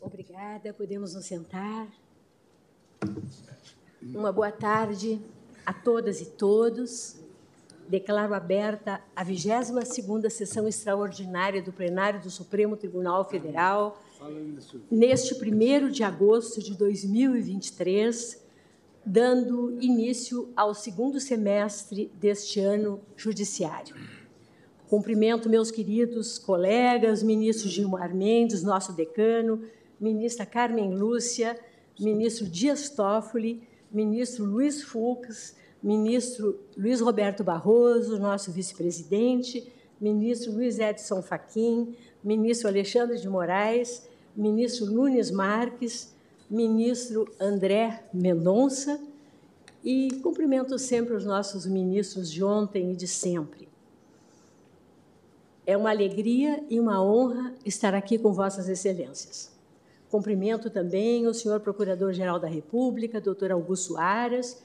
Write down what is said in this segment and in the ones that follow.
Obrigada, podemos nos sentar. Uma boa tarde a todas e todos. Declaro aberta a 22ª sessão extraordinária do plenário do Supremo Tribunal Federal, neste 1 de agosto de 2023, dando início ao segundo semestre deste ano judiciário. Cumprimento meus queridos colegas, ministro Gilmar Mendes, nosso decano, ministra Carmen Lúcia, ministro Dias Toffoli, ministro Luiz Fux, ministro Luiz Roberto Barroso, nosso vice-presidente, ministro Luiz Edson Fachin, ministro Alexandre de Moraes, ministro Nunes Marques, ministro André Mendonça e cumprimento sempre os nossos ministros de ontem e de sempre. É uma alegria e uma honra estar aqui com Vossas Excelências. Cumprimento também o senhor Procurador-Geral da República, doutor Augusto Aras,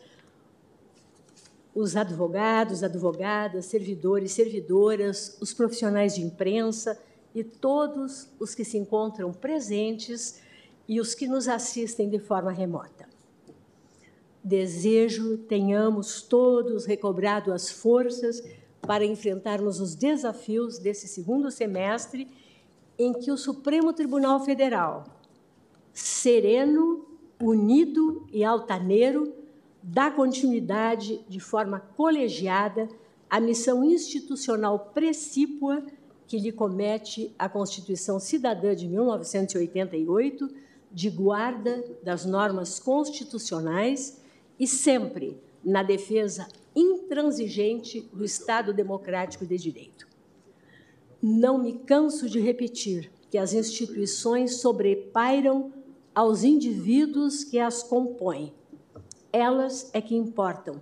os advogados, advogadas, servidores, servidoras, os profissionais de imprensa e todos os que se encontram presentes e os que nos assistem de forma remota. Desejo tenhamos todos recobrado as forças para enfrentarmos os desafios desse segundo semestre em que o Supremo Tribunal Federal, sereno, unido e altaneiro, dá continuidade de forma colegiada à missão institucional precípua que lhe comete a Constituição Cidadã de 1988, de guarda das normas constitucionais e sempre na defesa intransigente do Estado democrático de direito. Não me canso de repetir que as instituições sobrepairam aos indivíduos que as compõem elas é que importam.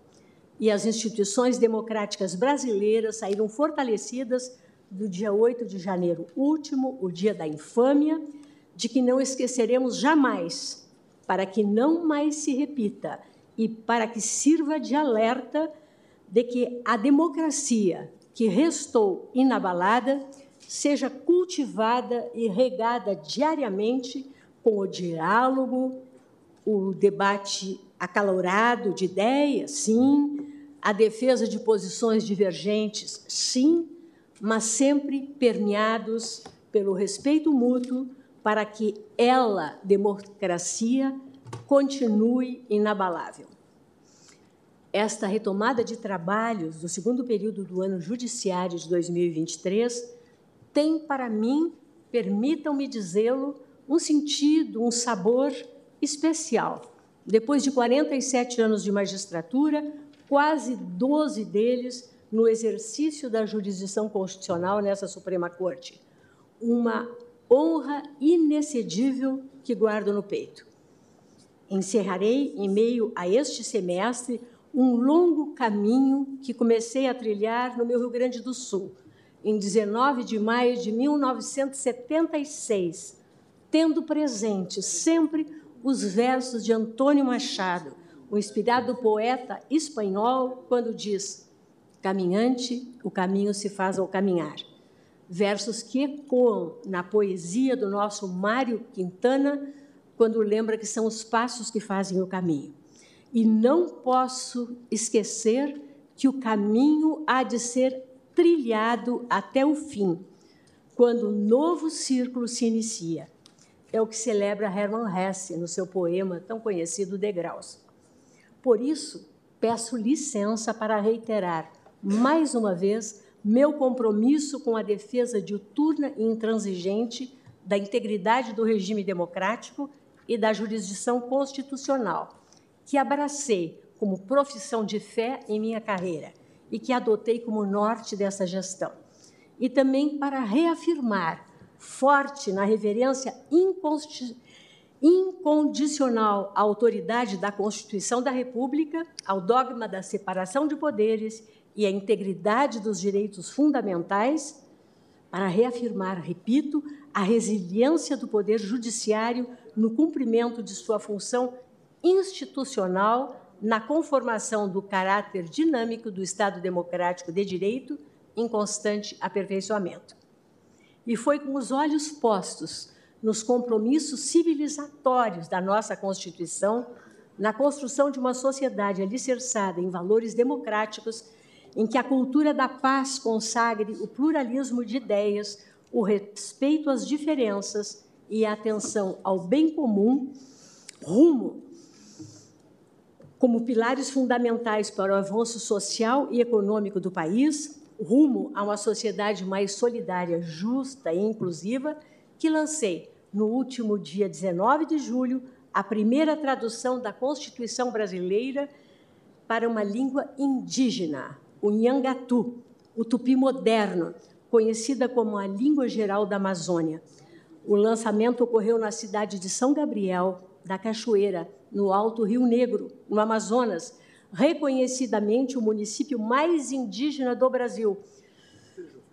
E as instituições democráticas brasileiras saíram fortalecidas do dia 8 de janeiro último, o dia da infâmia, de que não esqueceremos jamais, para que não mais se repita e para que sirva de alerta de que a democracia que restou inabalada seja cultivada e regada diariamente com o diálogo, o debate acalorado de ideias, sim, a defesa de posições divergentes, sim, mas sempre permeados pelo respeito mútuo para que ela, democracia, continue inabalável. Esta retomada de trabalhos do segundo período do ano judiciário de 2023 tem para mim, permitam-me dizê-lo, um sentido, um sabor especial depois de 47 anos de magistratura, quase 12 deles no exercício da jurisdição constitucional nessa Suprema Corte. Uma honra inexcedível que guardo no peito. Encerrarei, em meio a este semestre, um longo caminho que comecei a trilhar no meu Rio Grande do Sul, em 19 de maio de 1976, tendo presente sempre os versos de Antônio Machado, o inspirado poeta espanhol, quando diz: Caminhante, o caminho se faz ao caminhar. Versos que ecoam na poesia do nosso Mário Quintana, quando lembra que são os passos que fazem o caminho. E não posso esquecer que o caminho há de ser trilhado até o fim, quando o novo círculo se inicia é o que celebra Hermann Hesse no seu poema tão conhecido Degraus. Por isso, peço licença para reiterar mais uma vez meu compromisso com a defesa diuturna e intransigente da integridade do regime democrático e da jurisdição constitucional, que abracei como profissão de fé em minha carreira e que adotei como norte dessa gestão. E também para reafirmar forte na reverência incondicional à autoridade da Constituição da República, ao dogma da separação de poderes e à integridade dos direitos fundamentais, para reafirmar, repito, a resiliência do Poder Judiciário no cumprimento de sua função institucional na conformação do caráter dinâmico do Estado Democrático de Direito em constante aperfeiçoamento. E foi com os olhos postos nos compromissos civilizatórios da nossa Constituição, na construção de uma sociedade alicerçada em valores democráticos, em que a cultura da paz consagre o pluralismo de ideias, o respeito às diferenças e a atenção ao bem comum, rumo como pilares fundamentais para o avanço social e econômico do país, rumo a uma sociedade mais solidária, justa e inclusiva, que lancei no último dia 19 de julho a primeira tradução da Constituição brasileira para uma língua indígena, o Nhangatu, o tupi moderno, conhecida como a língua geral da Amazônia. O lançamento ocorreu na cidade de São Gabriel, da Cachoeira, no Alto Rio Negro, no Amazonas, reconhecidamente o município mais indígena do Brasil.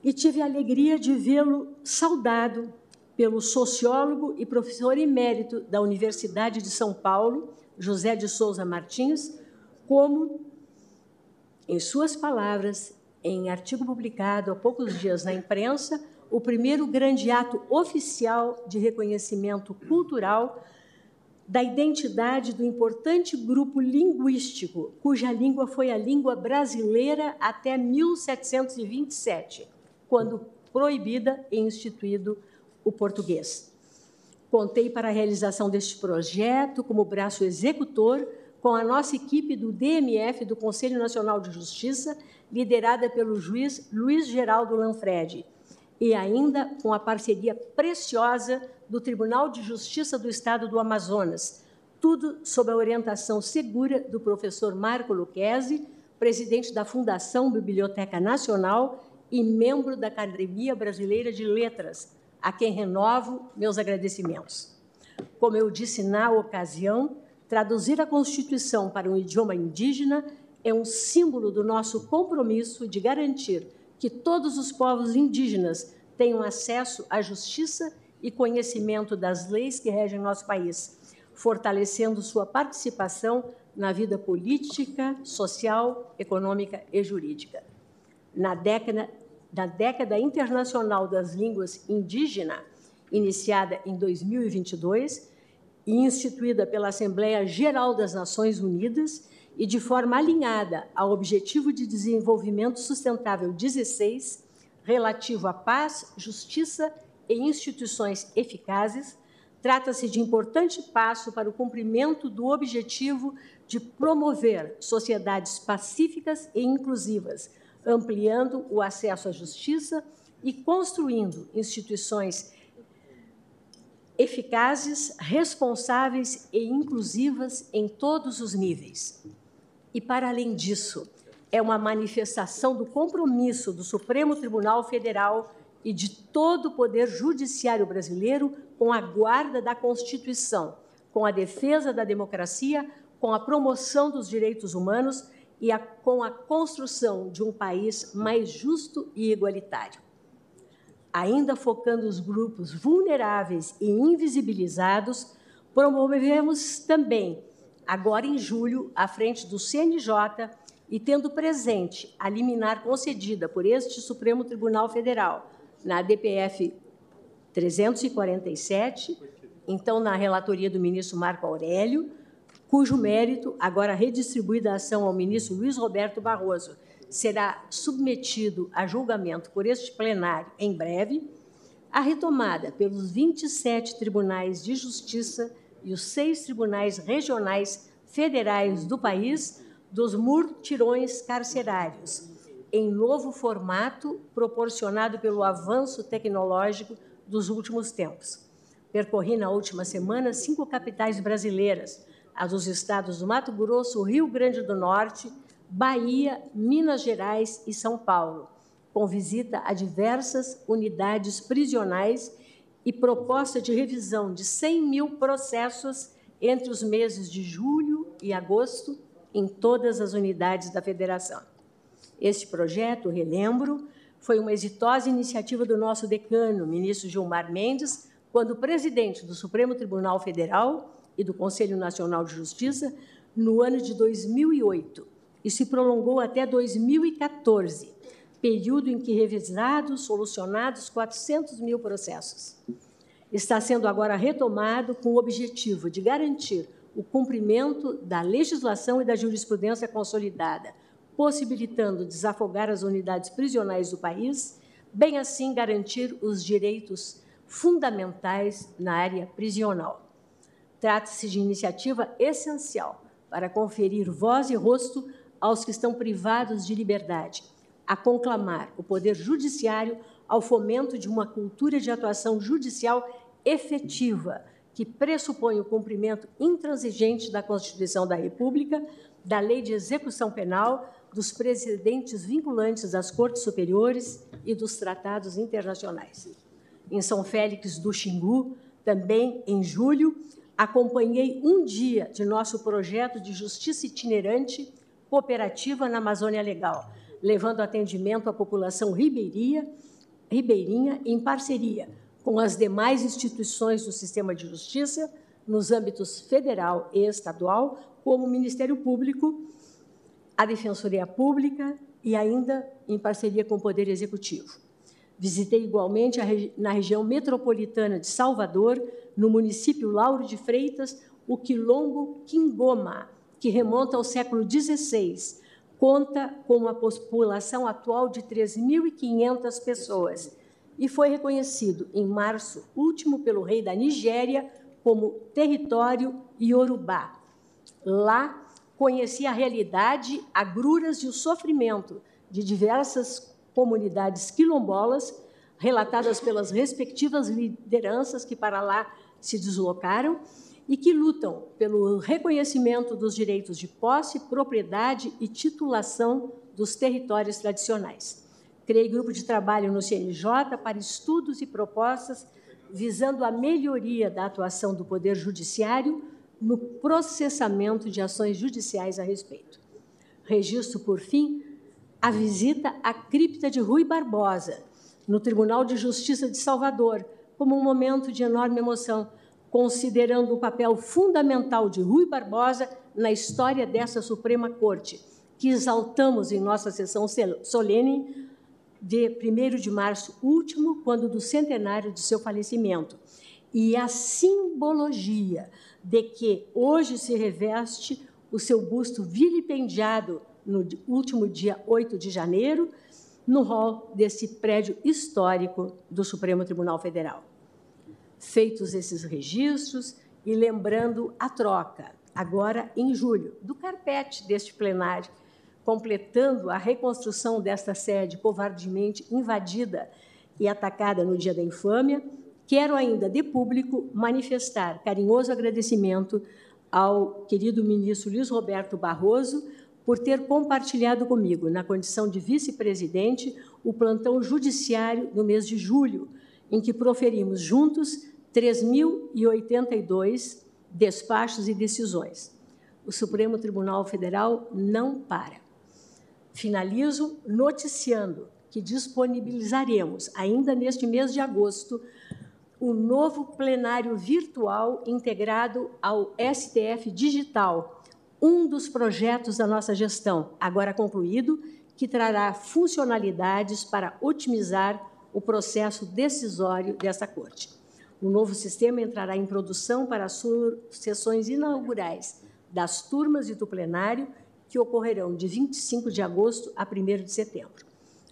E tive a alegria de vê-lo saudado pelo sociólogo e professor emérito da Universidade de São Paulo, José de Souza Martins, como, em suas palavras, em artigo publicado há poucos dias na imprensa, o primeiro grande ato oficial de reconhecimento cultural da identidade do importante grupo linguístico, cuja língua foi a língua brasileira até 1727, quando proibida e instituído o português. Contei para a realização deste projeto como braço executor com a nossa equipe do DMF, do Conselho Nacional de Justiça, liderada pelo juiz Luiz Geraldo Lanfredi, e ainda com a parceria preciosa do Tribunal de Justiça do Estado do Amazonas, tudo sob a orientação segura do professor Marco Luquezzi, presidente da Fundação Biblioteca Nacional e membro da Academia Brasileira de Letras, a quem renovo meus agradecimentos. Como eu disse na ocasião, traduzir a Constituição para um idioma indígena é um símbolo do nosso compromisso de garantir que todos os povos indígenas tenham acesso à justiça e conhecimento das leis que regem nosso país, fortalecendo sua participação na vida política, social, econômica e jurídica. Na década, na década internacional das línguas indígenas, iniciada em 2022 e instituída pela Assembleia Geral das Nações Unidas e de forma alinhada ao Objetivo de Desenvolvimento Sustentável 16, relativo à paz, justiça e instituições eficazes, trata-se de importante passo para o cumprimento do objetivo de promover sociedades pacíficas e inclusivas, ampliando o acesso à justiça e construindo instituições eficazes, responsáveis e inclusivas em todos os níveis. E, para além disso, é uma manifestação do compromisso do Supremo Tribunal Federal e de todo o poder judiciário brasileiro com a guarda da Constituição, com a defesa da democracia, com a promoção dos direitos humanos e a, com a construção de um país mais justo e igualitário. Ainda focando os grupos vulneráveis e invisibilizados, promovemos também, agora em julho, à frente do CNJ, e tendo presente a liminar concedida por este Supremo Tribunal Federal na DPF 347, então na relatoria do ministro Marco Aurélio, cujo mérito, agora redistribuída a ação ao ministro Luiz Roberto Barroso, será submetido a julgamento por este plenário em breve, a retomada pelos 27 tribunais de justiça e os seis tribunais regionais federais do país dos murtirões carcerários, em novo formato proporcionado pelo avanço tecnológico dos últimos tempos. Percorri na última semana cinco capitais brasileiras, as dos estados do Mato Grosso, Rio Grande do Norte, Bahia, Minas Gerais e São Paulo, com visita a diversas unidades prisionais e proposta de revisão de 100 mil processos entre os meses de julho e agosto em todas as unidades da federação. Este projeto, relembro, foi uma exitosa iniciativa do nosso decano, ministro Gilmar Mendes, quando presidente do Supremo Tribunal Federal e do Conselho Nacional de Justiça no ano de 2008 e se prolongou até 2014, período em que revisados, solucionados 400 mil processos. está sendo agora retomado com o objetivo de garantir o cumprimento da legislação e da jurisprudência consolidada, possibilitando desafogar as unidades prisionais do país, bem assim garantir os direitos fundamentais na área prisional. Trata-se de iniciativa essencial para conferir voz e rosto aos que estão privados de liberdade, a conclamar o Poder Judiciário ao fomento de uma cultura de atuação judicial efetiva, que pressupõe o cumprimento intransigente da Constituição da República, da Lei de Execução Penal, dos precedentes vinculantes das Cortes Superiores e dos tratados internacionais. Em São Félix do Xingu, também em julho, acompanhei um dia de nosso projeto de justiça itinerante cooperativa na Amazônia Legal, levando atendimento à população ribeirinha, ribeirinha em parceria com as demais instituições do sistema de justiça, nos âmbitos federal e estadual, como o Ministério Público, a Defensoria Pública e ainda em parceria com o Poder Executivo. Visitei igualmente na região metropolitana de Salvador, no município Lauro de Freitas, o Quilombo Quingoma, que remonta ao século XVI, conta com uma população atual de 3.500 pessoas e foi reconhecido em março último pelo rei da Nigéria como território iorubá. Lá conheci a realidade, agruras e o sofrimento de diversas comunidades quilombolas, relatadas pelas respectivas lideranças que para lá se deslocaram e que lutam pelo reconhecimento dos direitos de posse, propriedade e titulação dos territórios tradicionais. Criei grupo de trabalho no CNJ para estudos e propostas visando a melhoria da atuação do Poder Judiciário no processamento de ações judiciais a respeito. Registro, por fim, a visita à cripta de Rui Barbosa, no Tribunal de Justiça de Salvador, como um momento de enorme emoção, considerando o papel fundamental de Rui Barbosa na história dessa Suprema Corte, que exaltamos em nossa sessão solene de 1 de março último, quando do centenário de seu falecimento. E a simbologia de que hoje se reveste o seu busto vilipendiado no último dia 8 de janeiro, no hall desse prédio histórico do Supremo Tribunal Federal. Feitos esses registros e lembrando a troca, agora em julho, do carpete deste plenário, completando a reconstrução desta sede covardemente invadida e atacada no dia da infâmia, quero ainda, de público, manifestar carinhoso agradecimento ao querido ministro Luiz Roberto Barroso por ter compartilhado comigo, na condição de vice-presidente, o plantão judiciário no mês de julho, em que proferimos juntos 3.082 despachos e decisões. O Supremo Tribunal Federal não para. Finalizo noticiando que disponibilizaremos, ainda neste mês de agosto, o novo plenário virtual integrado ao STF Digital, um dos projetos da nossa gestão, agora concluído, que trará funcionalidades para otimizar o processo decisório desta Corte. O novo sistema entrará em produção para as sessões inaugurais das turmas e do plenário, que ocorrerão de 25 de agosto a 1 de setembro.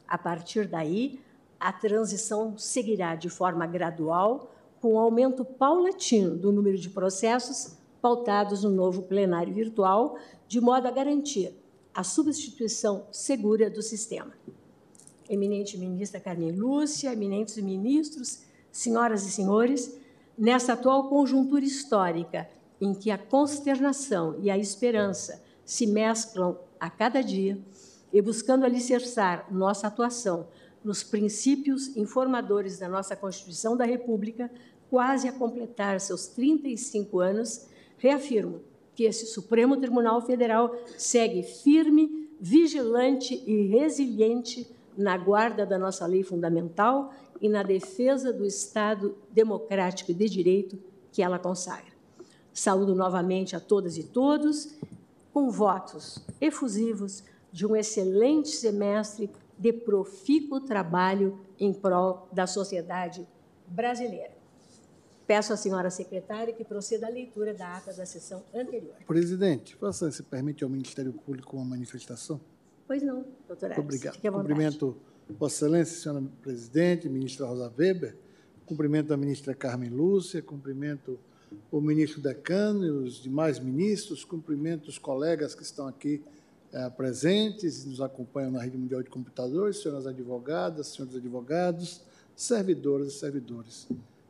A partir daí, a transição seguirá de forma gradual, com aumento paulatino do número de processos pautados no novo plenário virtual, de modo a garantir a substituição segura do sistema. Eminente ministra Carmen Lúcia, eminentes ministros, senhoras e senhores, nessa atual conjuntura histórica em que a consternação e a esperança se mesclam a cada dia e buscando alicerçar nossa atuação nos princípios informadores da nossa Constituição da República, quase a completar seus 35 anos, Reafirmo que esse Supremo Tribunal Federal segue firme, vigilante e resiliente na guarda da nossa lei fundamental e na defesa do Estado democrático e de direito que ela consagra. Saúdo novamente a todas e todos, com votos efusivos de um excelente semestre de profícuo trabalho em prol da sociedade brasileira. Peço à senhora secretária que proceda à leitura da ata da sessão anterior. Presidente, você se permite ao Ministério Público uma manifestação? Pois não, doutora Alice. Obrigado. Cumprimento Vossa Excelência, senhora Presidente, ministra Rosa Weber, cumprimento a ministra Carmen Lúcia, cumprimento o ministro Decano e os demais ministros, cumprimento os colegas que estão aqui eh, presentes e nos acompanham na Rede Mundial de Computadores, senhoras advogadas, senhores advogados, servidoras e servidores.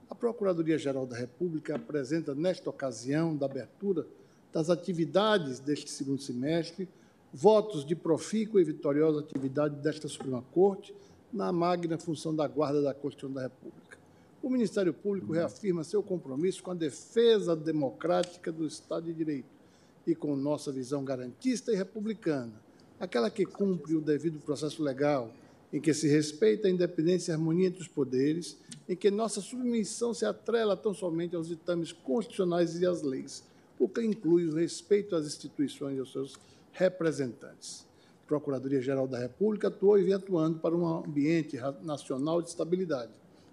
A Procuradoria-Geral da República apresenta, nesta ocasião da abertura das atividades deste segundo semestre, votos de profícua e vitoriosa atividade desta Suprema Corte na magna função da guarda da Constituição da República. O Ministério Público reafirma seu compromisso com a defesa democrática do Estado de Direito e com nossa visão garantista e republicana, aquela que cumpre o devido processo legal, em que se respeita a independência e harmonia entre os poderes, em que nossa submissão se atrela tão somente aos ditames constitucionais e às leis, o que inclui o respeito às instituições e aos seus representantes. A Procuradoria-Geral da República atuou e vem atuando para um ambiente nacional de estabilidade,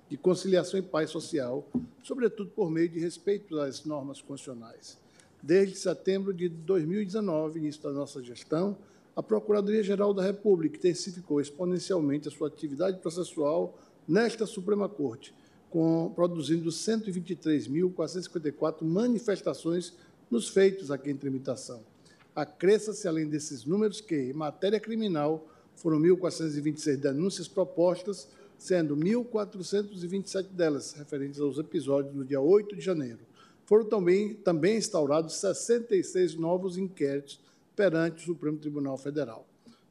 de conciliação e paz social, sobretudo por meio de respeito às normas constitucionais. Desde setembro de 2019, início da nossa gestão, a Procuradoria-Geral da República intensificou exponencialmente a sua atividade processual nesta Suprema Corte, com, produzindo 123.454 manifestações nos feitos aqui em tramitação. Acresça-se, além desses números, que, em matéria criminal, foram 1.426 denúncias propostas, sendo 1.427 delas referentes aos episódios do dia 8 de janeiro. Foram também, também instaurados 66 novos inquéritos perante o Supremo Tribunal Federal.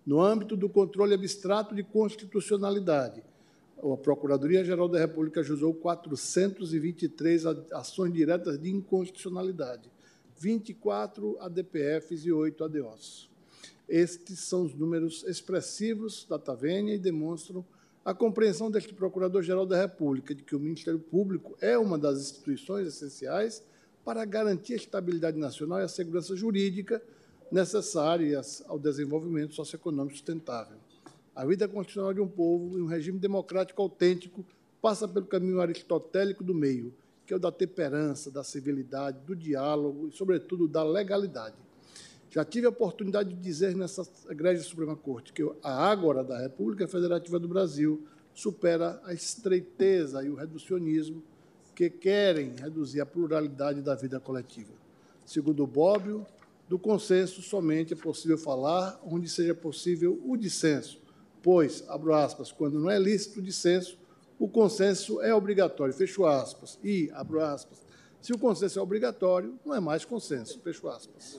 No âmbito do controle abstrato de constitucionalidade, a Procuradoria-Geral da República ajustou 423 ações diretas de inconstitucionalidade, 24 ADPFs e 8 ADOs. Estes são os números expressivos da Tavênia e demonstram a compreensão deste Procurador-Geral da República de que o Ministério Público é uma das instituições essenciais para garantir a estabilidade nacional e a segurança jurídica necessárias ao desenvolvimento socioeconômico sustentável. A vida constitucional de um povo e um regime democrático autêntico passa pelo caminho aristotélico do meio, que é o da temperança, da civilidade, do diálogo e, sobretudo, da legalidade. Já tive a oportunidade de dizer nessa Igreja Suprema Corte que a Ágora da República Federativa do Brasil supera a estreiteza e o reducionismo que querem reduzir a pluralidade da vida coletiva. Segundo Bobbio, do consenso somente é possível falar onde seja possível o dissenso, pois, abro aspas, quando não é lícito o dissenso, o consenso é obrigatório, fecho aspas, e, abro aspas, se o consenso é obrigatório, não é mais consenso, fecho aspas.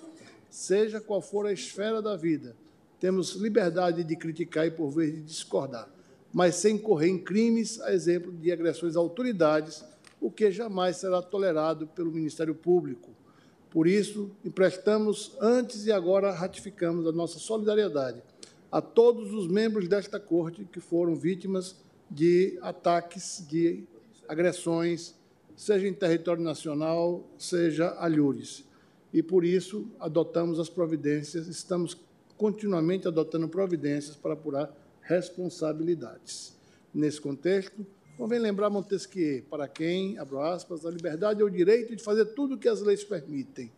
Seja qual for a esfera da vida, temos liberdade de criticar e, por vezes, de discordar, mas sem correr em crimes, a exemplo de agressões a autoridades, o que jamais será tolerado pelo Ministério Público, por isso, emprestamos antes e agora ratificamos a nossa solidariedade a todos os membros desta corte que foram vítimas de ataques, de agressões, seja em território nacional, seja alhures. E por isso adotamos as providências, estamos continuamente adotando providências para apurar responsabilidades. Nesse contexto, Convém lembrar Montesquieu, para quem, abro aspas, a liberdade é o direito de fazer tudo o que as leis permitem.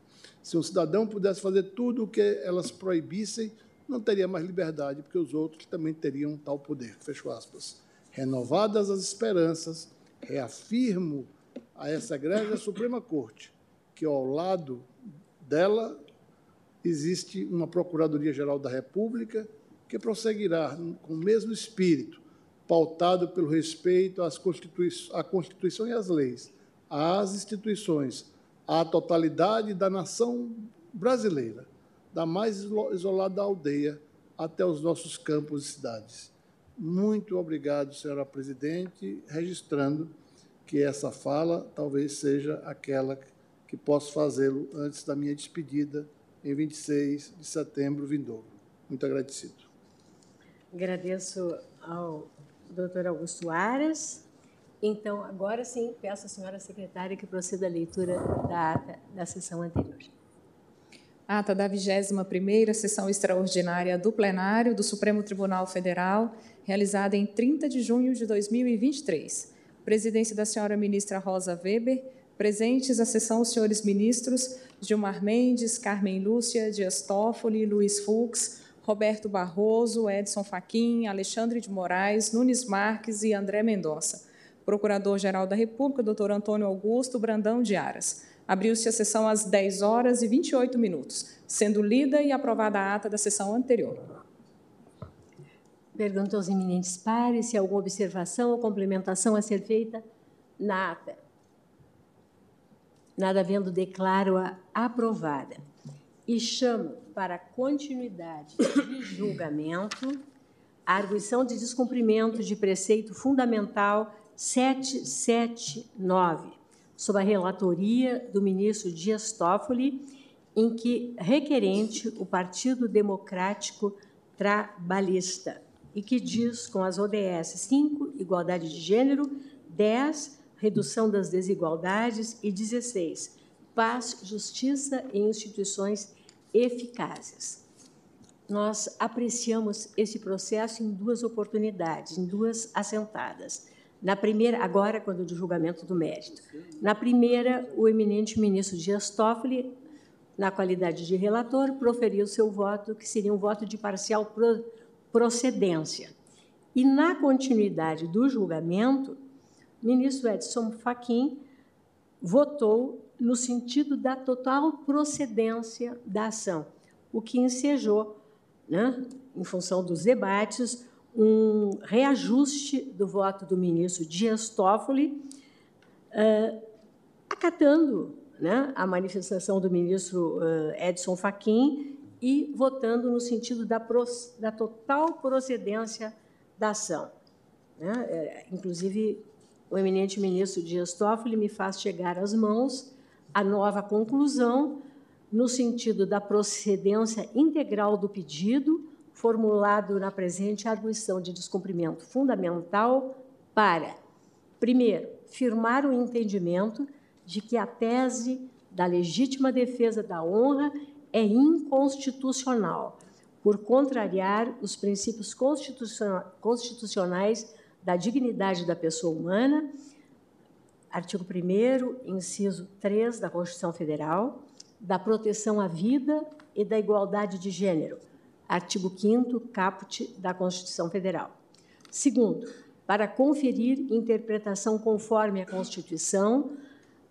Se um cidadão pudesse fazer tudo o que elas proibissem, não teria mais liberdade, porque os outros também teriam tal poder. Fecho aspas. Renovadas as esperanças, reafirmo a essa Igreja Suprema Corte que ao lado dela existe uma Procuradoria-Geral da República que prosseguirá com o mesmo espírito pautado pelo respeito às Constitui à Constituição e às leis, às instituições, à totalidade da nação brasileira, da mais isolada aldeia até os nossos campos e cidades. Muito obrigado, senhora presidente, registrando que essa fala talvez seja aquela que posso fazê-lo antes da minha despedida em 26 de setembro vindouro. Muito agradecido. Agradeço ao doutor Augusto Aras. Então, agora sim, peço à senhora secretária que proceda à leitura da ata da sessão anterior. Ata da 21ª sessão extraordinária do plenário do Supremo Tribunal Federal, realizada em 30 de junho de 2023. Presidência da senhora ministra Rosa Weber, Presentes à sessão os senhores ministros Gilmar Mendes, Carmen Lúcia, Dias Toffoli, Luiz Fux, Roberto Barroso, Edson Fachin, Alexandre de Moraes, Nunes Marques e André Mendonça. Procurador-Geral da República, doutor Antônio Augusto Brandão de Aras. Abriu-se a sessão às 10 horas e 28 minutos, sendo lida e aprovada a ata da sessão anterior. Pergunto aos eminentes pares se há alguma observação ou complementação a ser feita na ata. Nada havendo, declaro-a aprovada. E chamo para continuidade de julgamento a arguição de descumprimento de preceito fundamental 779, sob a relatoria do ministro Dias Toffoli, em que requerente o Partido Democrático Trabalhista, e que diz com as ODS 5, igualdade de gênero, 10, redução das desigualdades e 16, paz, justiça e instituições eficazes. Nós apreciamos esse processo em duas oportunidades, em duas assentadas. Na primeira, agora, quando do julgamento do mérito. Na primeira, o eminente ministro Dias Toffoli, na qualidade de relator, proferiu seu voto, que seria um voto de parcial procedência. E na continuidade do julgamento, ministro Edson Fachin votou no sentido da total procedência da ação, o que ensejou, né, em função dos debates, um reajuste do voto do ministro Dias Toffoli, uh, acatando né, a manifestação do ministro uh, Edson Fachin e votando no sentido da, da total procedência da ação. Né? É, inclusive, o eminente ministro Dias Toffoli me faz chegar às mãos a nova conclusão no sentido da procedência integral do pedido formulado na presente arguição de descumprimento fundamental para, primeiro, firmar o entendimento de que a tese da legítima defesa da honra é inconstitucional, por contrariar os princípios constitucionais da dignidade da pessoa humana, artigo 1 inciso 3 da Constituição Federal, da proteção à vida e da igualdade de gênero, artigo 5 caput da Constituição Federal. Segundo, para conferir interpretação conforme a Constituição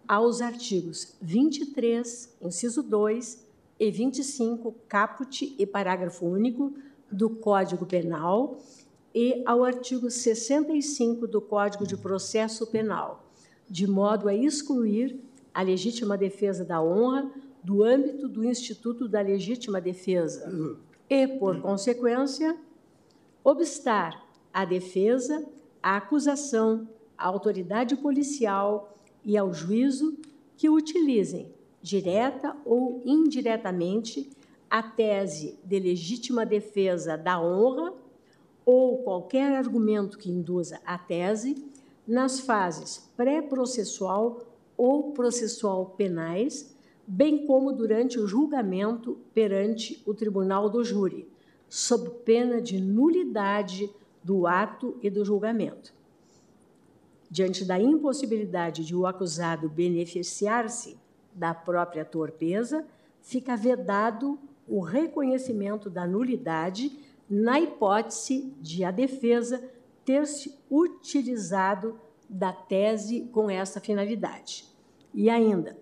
aos artigos 23, inciso 2 e 25, caput e parágrafo único do Código Penal, e ao artigo 65 do Código de Processo Penal, de modo a excluir a legítima defesa da honra do âmbito do Instituto da Legítima Defesa e, por consequência, obstar à defesa, à acusação, à autoridade policial e ao juízo que utilizem, direta ou indiretamente, a tese de legítima defesa da honra ou qualquer argumento que induza a tese nas fases pré-processual ou processual penais, bem como durante o julgamento perante o tribunal do júri, sob pena de nulidade do ato e do julgamento. Diante da impossibilidade de o acusado beneficiar-se da própria torpeza, fica vedado o reconhecimento da nulidade na hipótese de a defesa ter se utilizado da tese com essa finalidade. E ainda,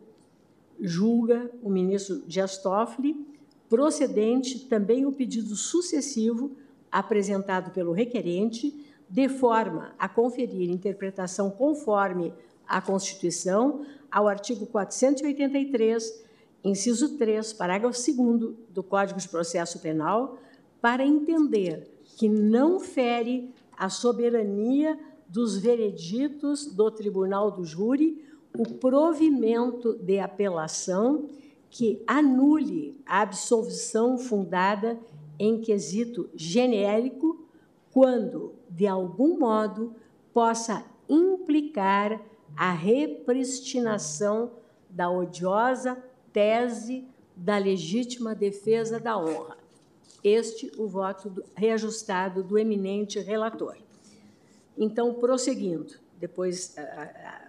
julga o ministro Dias Toffoli procedente também o pedido sucessivo apresentado pelo requerente, de forma a conferir interpretação conforme a Constituição ao artigo 483, inciso 3, parágrafo 2 do Código de Processo Penal, para entender que não fere a soberania dos vereditos do tribunal do júri o provimento de apelação que anule a absolvição fundada em quesito genérico quando, de algum modo, possa implicar a repristinação da odiosa tese da legítima defesa da honra. Este o voto do, reajustado do eminente relator. Então, prosseguindo, depois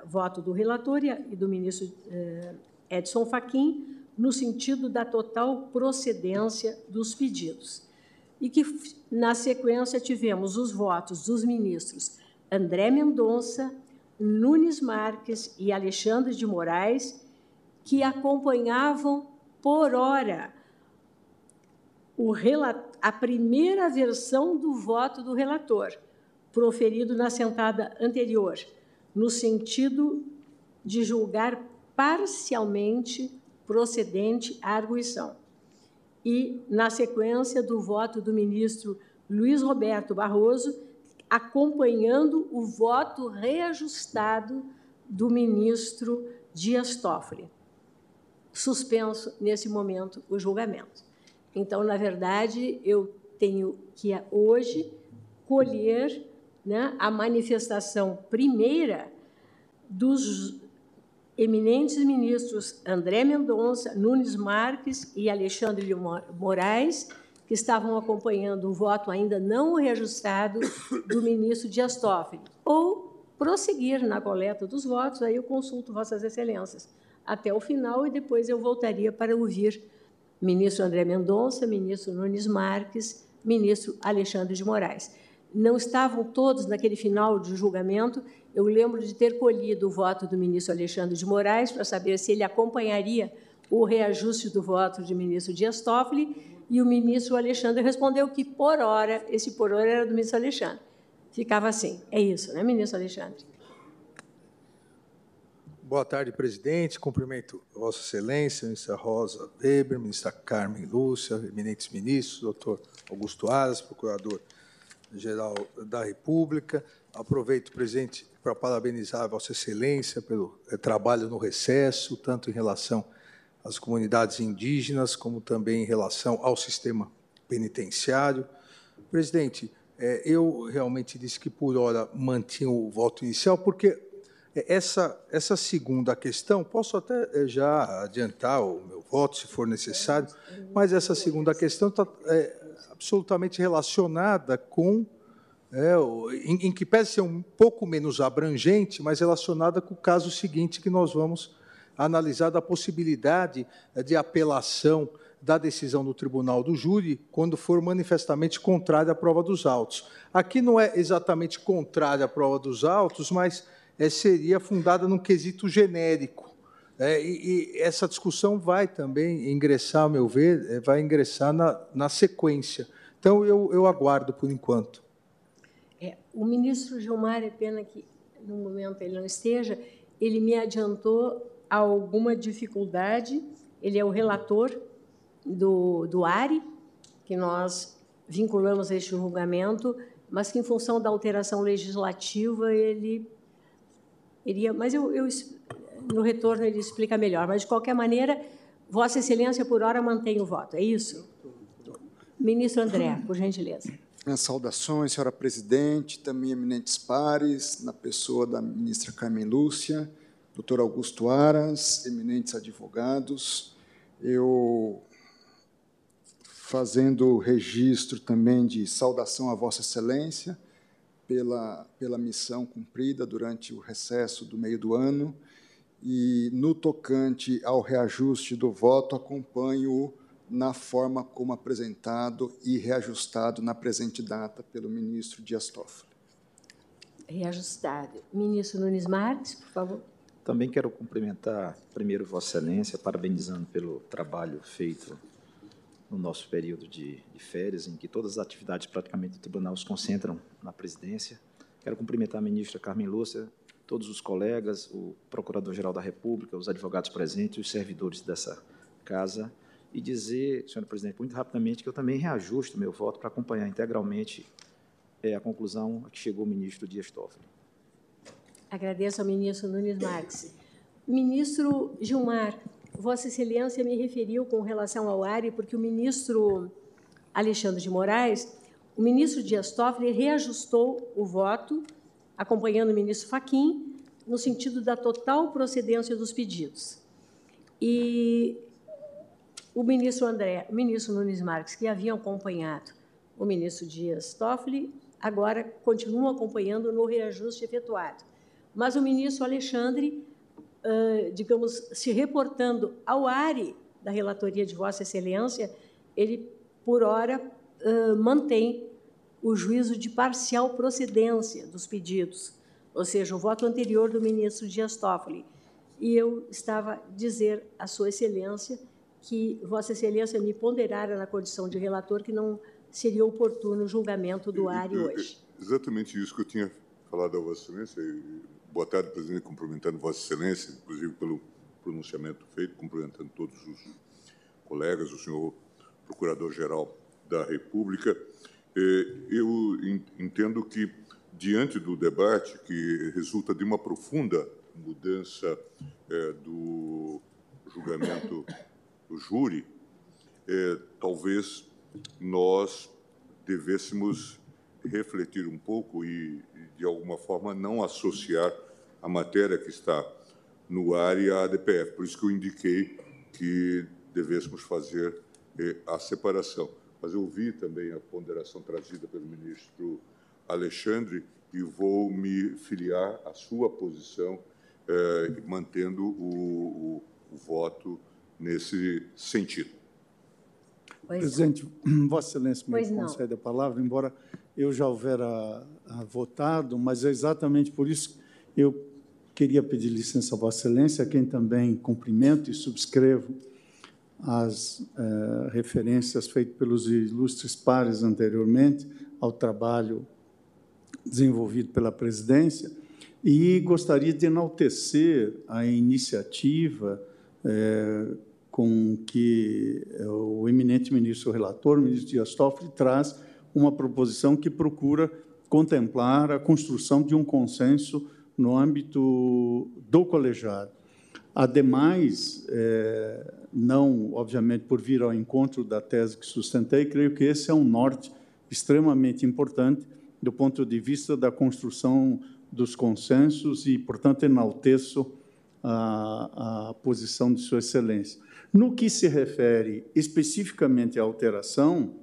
voto do relator e do ministro eh, Edson Fachin, no sentido da total procedência dos pedidos. E que, na sequência, tivemos os votos dos ministros André Mendonça, Nunes Marques e Alexandre de Moraes, que acompanhavam por hora a primeira versão do voto do relator, proferido na sentada anterior, no sentido de julgar parcialmente procedente a arguição. E, na sequência do voto do ministro Luiz Roberto Barroso, acompanhando o voto reajustado do ministro Dias Toffoli. Suspenso, nesse momento, o julgamento. Então, na verdade, eu tenho que hoje colher né, a manifestação primeira dos eminentes ministros André Mendonça, Nunes Marques e Alexandre de Moraes, que estavam acompanhando o voto ainda não reajustado do ministro Dias Toffoli, ou prosseguir na coleta dos votos, aí eu consulto Vossas Excelências até o final e depois eu voltaria para ouvir ministro André Mendonça, ministro Nunes Marques, ministro Alexandre de Moraes. Não estavam todos naquele final de julgamento. Eu lembro de ter colhido o voto do ministro Alexandre de Moraes para saber se ele acompanharia o reajuste do voto do ministro Dias Toffoli, e o ministro Alexandre respondeu que, por hora, esse por hora era do ministro Alexandre. Ficava assim. É isso, né, ministro Alexandre? Boa tarde, presidente. Cumprimento Vossa Excelência, ministra Rosa Weber, ministra Carmen Lúcia, eminentes ministros, doutor Augusto Aras, procurador-geral da República. Aproveito, presidente, para parabenizar Vossa Excelência pelo eh, trabalho no recesso, tanto em relação às comunidades indígenas, como também em relação ao sistema penitenciário. Presidente, eh, eu realmente disse que, por hora, mantinha o voto inicial, porque essa, essa segunda questão, posso até eh, já adiantar o meu voto, se for necessário, mas essa segunda questão está é, absolutamente relacionada com, é, em, em, que pese ser um pouco menos abrangente, mas relacionada com o caso seguinte que nós vamos analisar da possibilidade de apelação da decisão do tribunal do júri quando for manifestamente contrária à prova dos autos. Aqui não é exatamente contrária à prova dos autos, mas é, seria fundada num quesito genérico. É, e, e, essa discussão vai também ingressar, ao meu ver, é, vai ingressar na, na sequência. Então, eu, eu aguardo por enquanto. É, o ministro Gilmar, é pena que no momento ele não esteja, ele me adiantou alguma dificuldade, ele é o relator do, do ARI, que nós vinculamos a este julgamento, mas que, em função da alteração legislativa, ele iria, mas eu, eu, no retorno ele explica melhor. Mas, de qualquer maneira, Vossa Excelência, por hora, mantém o voto. É isso? Ministro André, por gentileza. Saudações, senhora presidente, também eminentes pares, na pessoa da ministra Carmen Lúcia, doutor Augusto Aras, eminentes advogados. Eu, fazendo registro também de saudação a Vossa Excelência, pela, pela missão cumprida durante o recesso do meio do ano e, no tocante ao reajuste do voto, acompanho na forma como apresentado e reajustado na presente data pelo ministro Dias Toffoli. Reajustado. Ministro Nunes Marques, por favor. Também quero cumprimentar primeiro Vossa Excelência, parabenizando pelo trabalho feito no nosso período de, de, férias, em que todas as atividades praticamente do tribunal se concentram na presidência. Quero cumprimentar a ministra Carmen Lúcia, todos os colegas, o Procurador-Geral da República, os advogados presentes, os servidores dessa casa, e dizer, senhor presidente, muito rapidamente, que eu também reajusto meu voto para acompanhar integralmente é, a conclusão a que chegou o ministro Dias Toffoli. Agradeço ao ministro Nunes Marques. Ministro Gilmar, Vossa Excelência me referiu com relação ao ARI, porque o ministro Alexandre de Moraes, o ministro Dias Toffoli reajustou o voto, acompanhando o ministro Faquim, no sentido da total procedência dos pedidos. E o ministro André, o ministro Nunes Marques, que haviam acompanhado o ministro Dias Toffoli, agora continuam acompanhando no reajuste efetuado. mas o ministro Alexandre, digamos, se reportando ao ARE da relatoria de Vossa Excelência, ele, por hora, mantém o juízo de parcial procedência dos pedidos, ou seja, o voto anterior do ministro Dias Toffoli. E eu estava a dizer à Sua Excelência que Vossa Excelência me ponderara na condição de relator que não seria oportuno o julgamento do ARI hoje. Exatamente isso que eu tinha falado a Vossa Excelência. Boa tarde, presidente, cumprimentando Vossa Excelência, inclusive pelo pronunciamento feito, cumprimentando todos os colegas, o senhor Procurador-Geral da República. É, eu entendo que, diante do debate que resulta de uma profunda mudança é, do julgamento do júri, é, talvez nós devêssemos refletir um pouco e, de alguma forma, não associar a matéria que está no ar e a ADPF. Por isso que eu indiquei que devêssemos fazer a separação mas eu vi também a ponderação trazida pelo ministro Alexandre e vou me filiar à sua posição, eh, mantendo o, o, o, voto nesse sentido. Pois Presidente, Vossa Excelência me pois concede não. a palavra, embora eu já houvera a, a votado, mas é exatamente por isso que eu queria pedir licença a Vossa Excelência, a quem também cumprimento e subscrevo as uh, referências feitas pelos ilustres pares anteriormente ao trabalho desenvolvido pela presidência e gostaria de enaltecer a iniciativa eh, com que o eminente ministro relator, o ministro Dias Toffoli, traz uma proposição que procura contemplar a construção de um consenso no âmbito do colegiado. Ademais, é, não, obviamente, por vir ao encontro da tese que sustentei, creio que esse é um norte extremamente importante do ponto de vista da construção dos consensos e, portanto, enalteço a, a posição de Sua Excelência. No que se refere especificamente à alteração,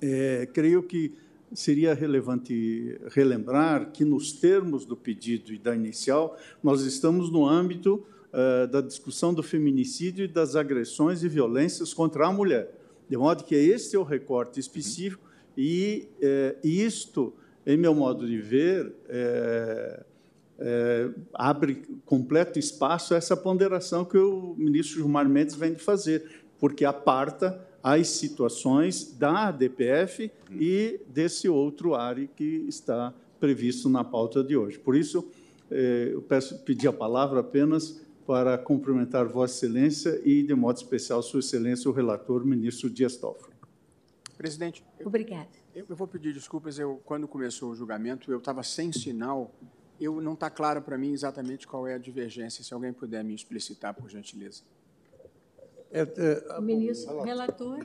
é, creio que seria relevante relembrar que, nos termos do pedido e da inicial, nós estamos no âmbito uh, da discussão do feminicídio e das agressões e violências contra a mulher. De modo que este é o recorte específico e uh, isto, em meu modo de ver, é, é, abre completo espaço a essa ponderação que o ministro Gilmar Mendes vem de fazer, porque aparta as situações da ADPF e desse outro área que está previsto na pauta de hoje. Por isso, eu peço pedir a palavra apenas para cumprimentar Vossa Excelência e, de modo especial, Sua Excelência, o relator, ministro Dias Toffoli. Presidente. Eu, Obrigada. Eu, eu, vou pedir desculpas. Eu, quando começou o julgamento, eu estava sem sinal. Eu não está claro para mim exatamente qual é a divergência. Se alguém puder me explicitar, por gentileza. É, é, o ministro relator.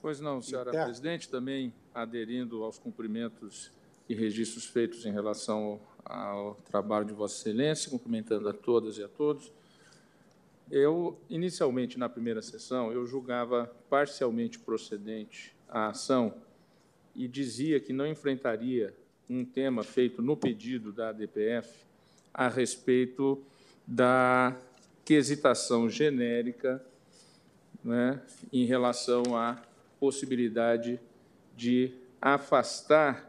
Pois não, senhora presidente, também aderindo aos cumprimentos e registros feitos em relação ao trabalho de Vossa Excelência, cumprimentando a todas e a todos. Eu, inicialmente, na primeira sessão, eu julgava parcialmente procedente a ação e dizia que não enfrentaria um tema feito no pedido da ADPF a respeito da quesitação genérica né, em relação à possibilidade de afastar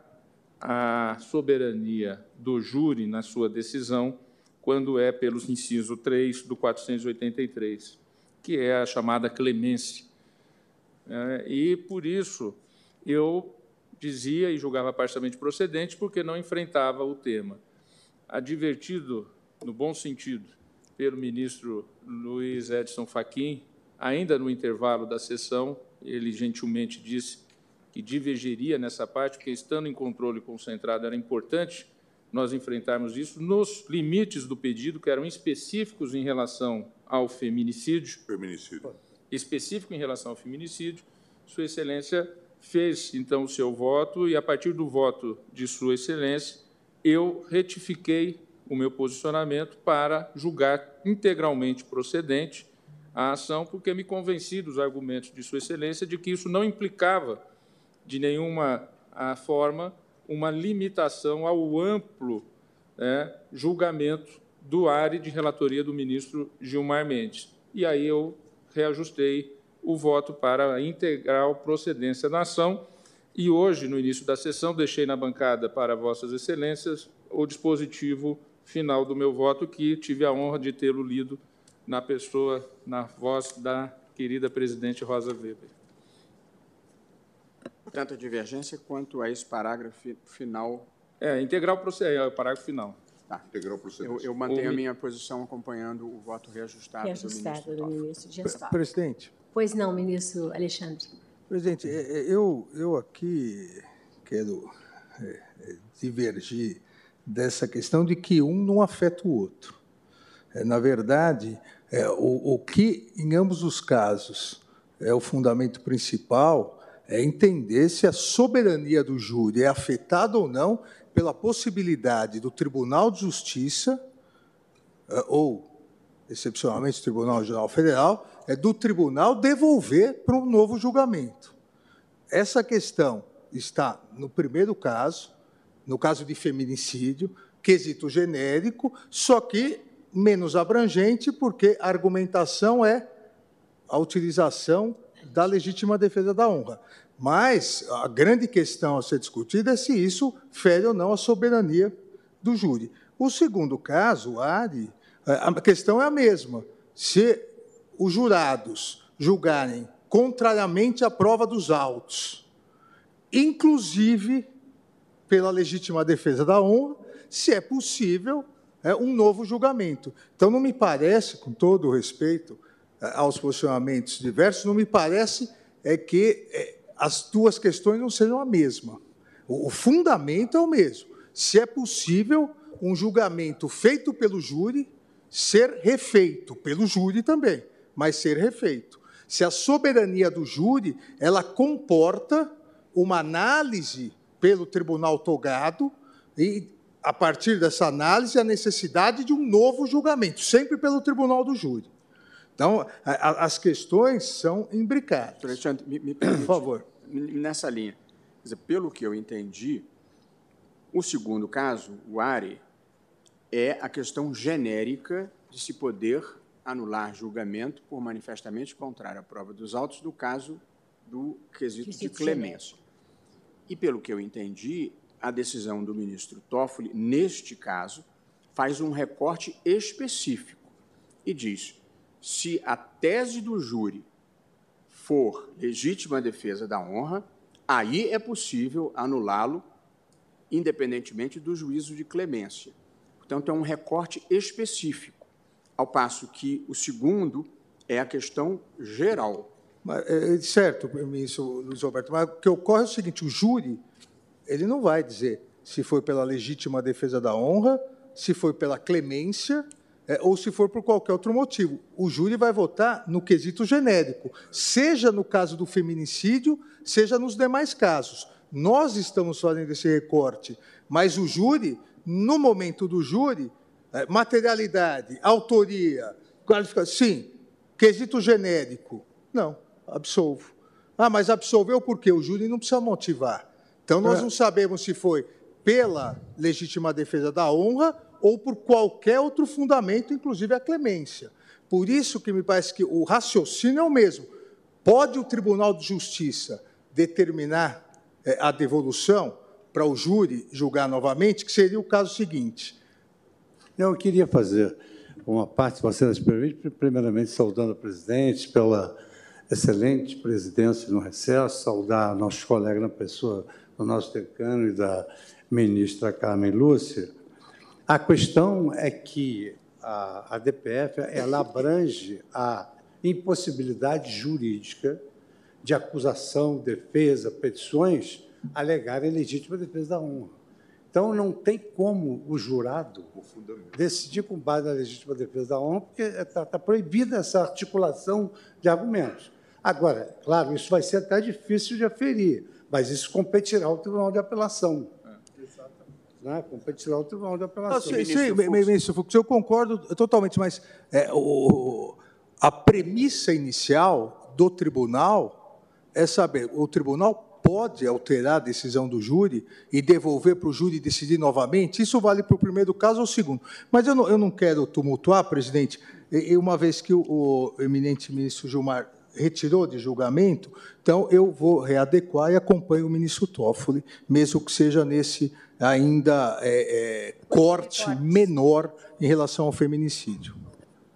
a soberania do júri na sua decisão quando é pelos inciso 3 do 483, que é a chamada clemência. É, e, por isso, eu dizia e julgava parcialmente procedente, porque não enfrentava o tema. Advertido, no bom sentido, pelo ministro Luiz Edson Fachin, ainda no intervalo da sessão, ele gentilmente disse que divergiria nessa parte, porque estando em controle concentrado era importante nós enfrentarmos isso nos limites do pedido, que eram específicos em relação ao feminicídio. Feminicídio. Específico em relação ao feminicídio. Sua Excelência fez, então, o seu voto e, a partir do voto de Sua Excelência, eu retifiquei o meu posicionamento para julgar integralmente procedente a ação, porque me convenci dos argumentos de Sua Excelência de que isso não implicava, de nenhuma forma, uma limitação ao amplo é, julgamento do ARE de relatoria do ministro Gilmar Mendes. E aí eu reajustei o voto para a integral procedência da ação. E hoje, no início da sessão, deixei na bancada para Vossas Excelências o dispositivo final do meu voto, que tive a honra de tê-lo lido na pessoa, na voz da querida presidente Rosa Weber. Tanto a divergência quanto a esse parágrafo final. É, integral procedência, é o parágrafo final. Tá. Integral procedência. Eu, eu mantenho o... a minha posição acompanhando o voto reajustado, reajustado do ministro, do ministro Presidente. Pois não, ministro Alexandre. Presidente, é, é, eu, eu aqui quero é, divergir dessa questão de que um não afeta o outro. Na verdade, o, o que, em ambos os casos, é o fundamento principal é entender se a soberania do júri é afetada ou não pela possibilidade do Tribunal de Justiça, eh, ou, excepcionalmente, o Tribunal Geral Federal, é do tribunal devolver para um novo julgamento. Essa questão está no primeiro caso, no caso de feminicídio, quesito genérico, só que menos abrangente, porque a argumentação é a utilização da legítima defesa da honra. Mas a grande questão a ser discutida é se isso fere ou não a soberania do júri. O segundo caso, ARI, a questão é a mesma. Se os jurados julgarem contrariamente à prova dos autos, inclusive pela legítima defesa da honra, se é possível é, um novo julgamento. Então, não me parece, com todo o respeito, aos posicionamentos diversos, não me parece é que é, as duas questões não sejam a mesma. O fundamento é o mesmo. Se é possível um julgamento feito pelo júri ser refeito pelo júri também, mas ser refeito. Se a soberania do júri ela comporta uma análise pelo tribunal togado e a partir dessa análise a necessidade de um novo julgamento, sempre pelo tribunal do júri. Então, a, a, as questões são imbricadas. Alexandre, me, me permite, Por favor. Nessa linha, dizer, pelo que eu entendi, o segundo caso, o ARE, é a questão genérica de se poder anular julgamento por manifestamente contrário à prova dos autos do caso do quesito de clemência. E, pelo que eu entendi, a decisão do ministro Toffoli, neste caso, faz um recorte específico e diz se a tese do júri for legítima defesa da honra, aí é possível anulá-lo, independentemente do juízo de clemência. Portanto, é um recorte específico, ao passo que o segundo é a questão geral. Mas, é, é certo, ministro Luiz Roberto, mas o que ocorre é o seguinte: o júri ele não vai dizer se foi pela legítima defesa da honra, se foi pela clemência é, ou se for por qualquer outro motivo. O júri vai votar no quesito genérico, seja no caso do feminicídio, seja nos demais casos. Nós estamos fazendo esse recorte, mas o júri, no momento do júri, é, materialidade, autoria, qualificação, sim. Quesito genérico, não, absolvo. Ah, mas absolveu por quê? O júri não precisa motivar. Então, nós é. não sabemos se foi pela legítima defesa da honra ou por qualquer outro fundamento, inclusive a clemência. Por isso que me parece que o raciocínio é o mesmo. Pode o Tribunal de Justiça determinar é, a devolução para o júri julgar novamente, que seria o caso seguinte. Eu queria fazer uma participação, permite, primeiramente saudando a presidente pela excelente presidência no recesso, saudar nossos colegas na pessoa do nosso decano e da ministra Carmen Lúcia, a questão é que a, a DPF ela abrange a impossibilidade jurídica de acusação, defesa, petições alegarem legítima defesa da honra. Então, não tem como o jurado decidir com base na legítima defesa da honra, porque está tá proibida essa articulação de argumentos. Agora, claro, isso vai ser até difícil de aferir, mas isso competirá ao Tribunal de Apelação né, competirá ao Tribunal de Apelação. Ah, sim, sim ministro Fux, eu concordo totalmente, mas é, o, a premissa inicial do tribunal é saber, o tribunal pode alterar a decisão do júri e devolver para o júri decidir novamente. Isso vale para o primeiro caso ou o segundo. Mas eu não, eu não quero tumultuar, presidente, e uma vez que o, o eminente ministro Gilmar retirou de julgamento, então eu vou readequar e acompanho o ministro Toffoli, mesmo que seja nesse ainda é, é, corte menor em relação ao feminicídio.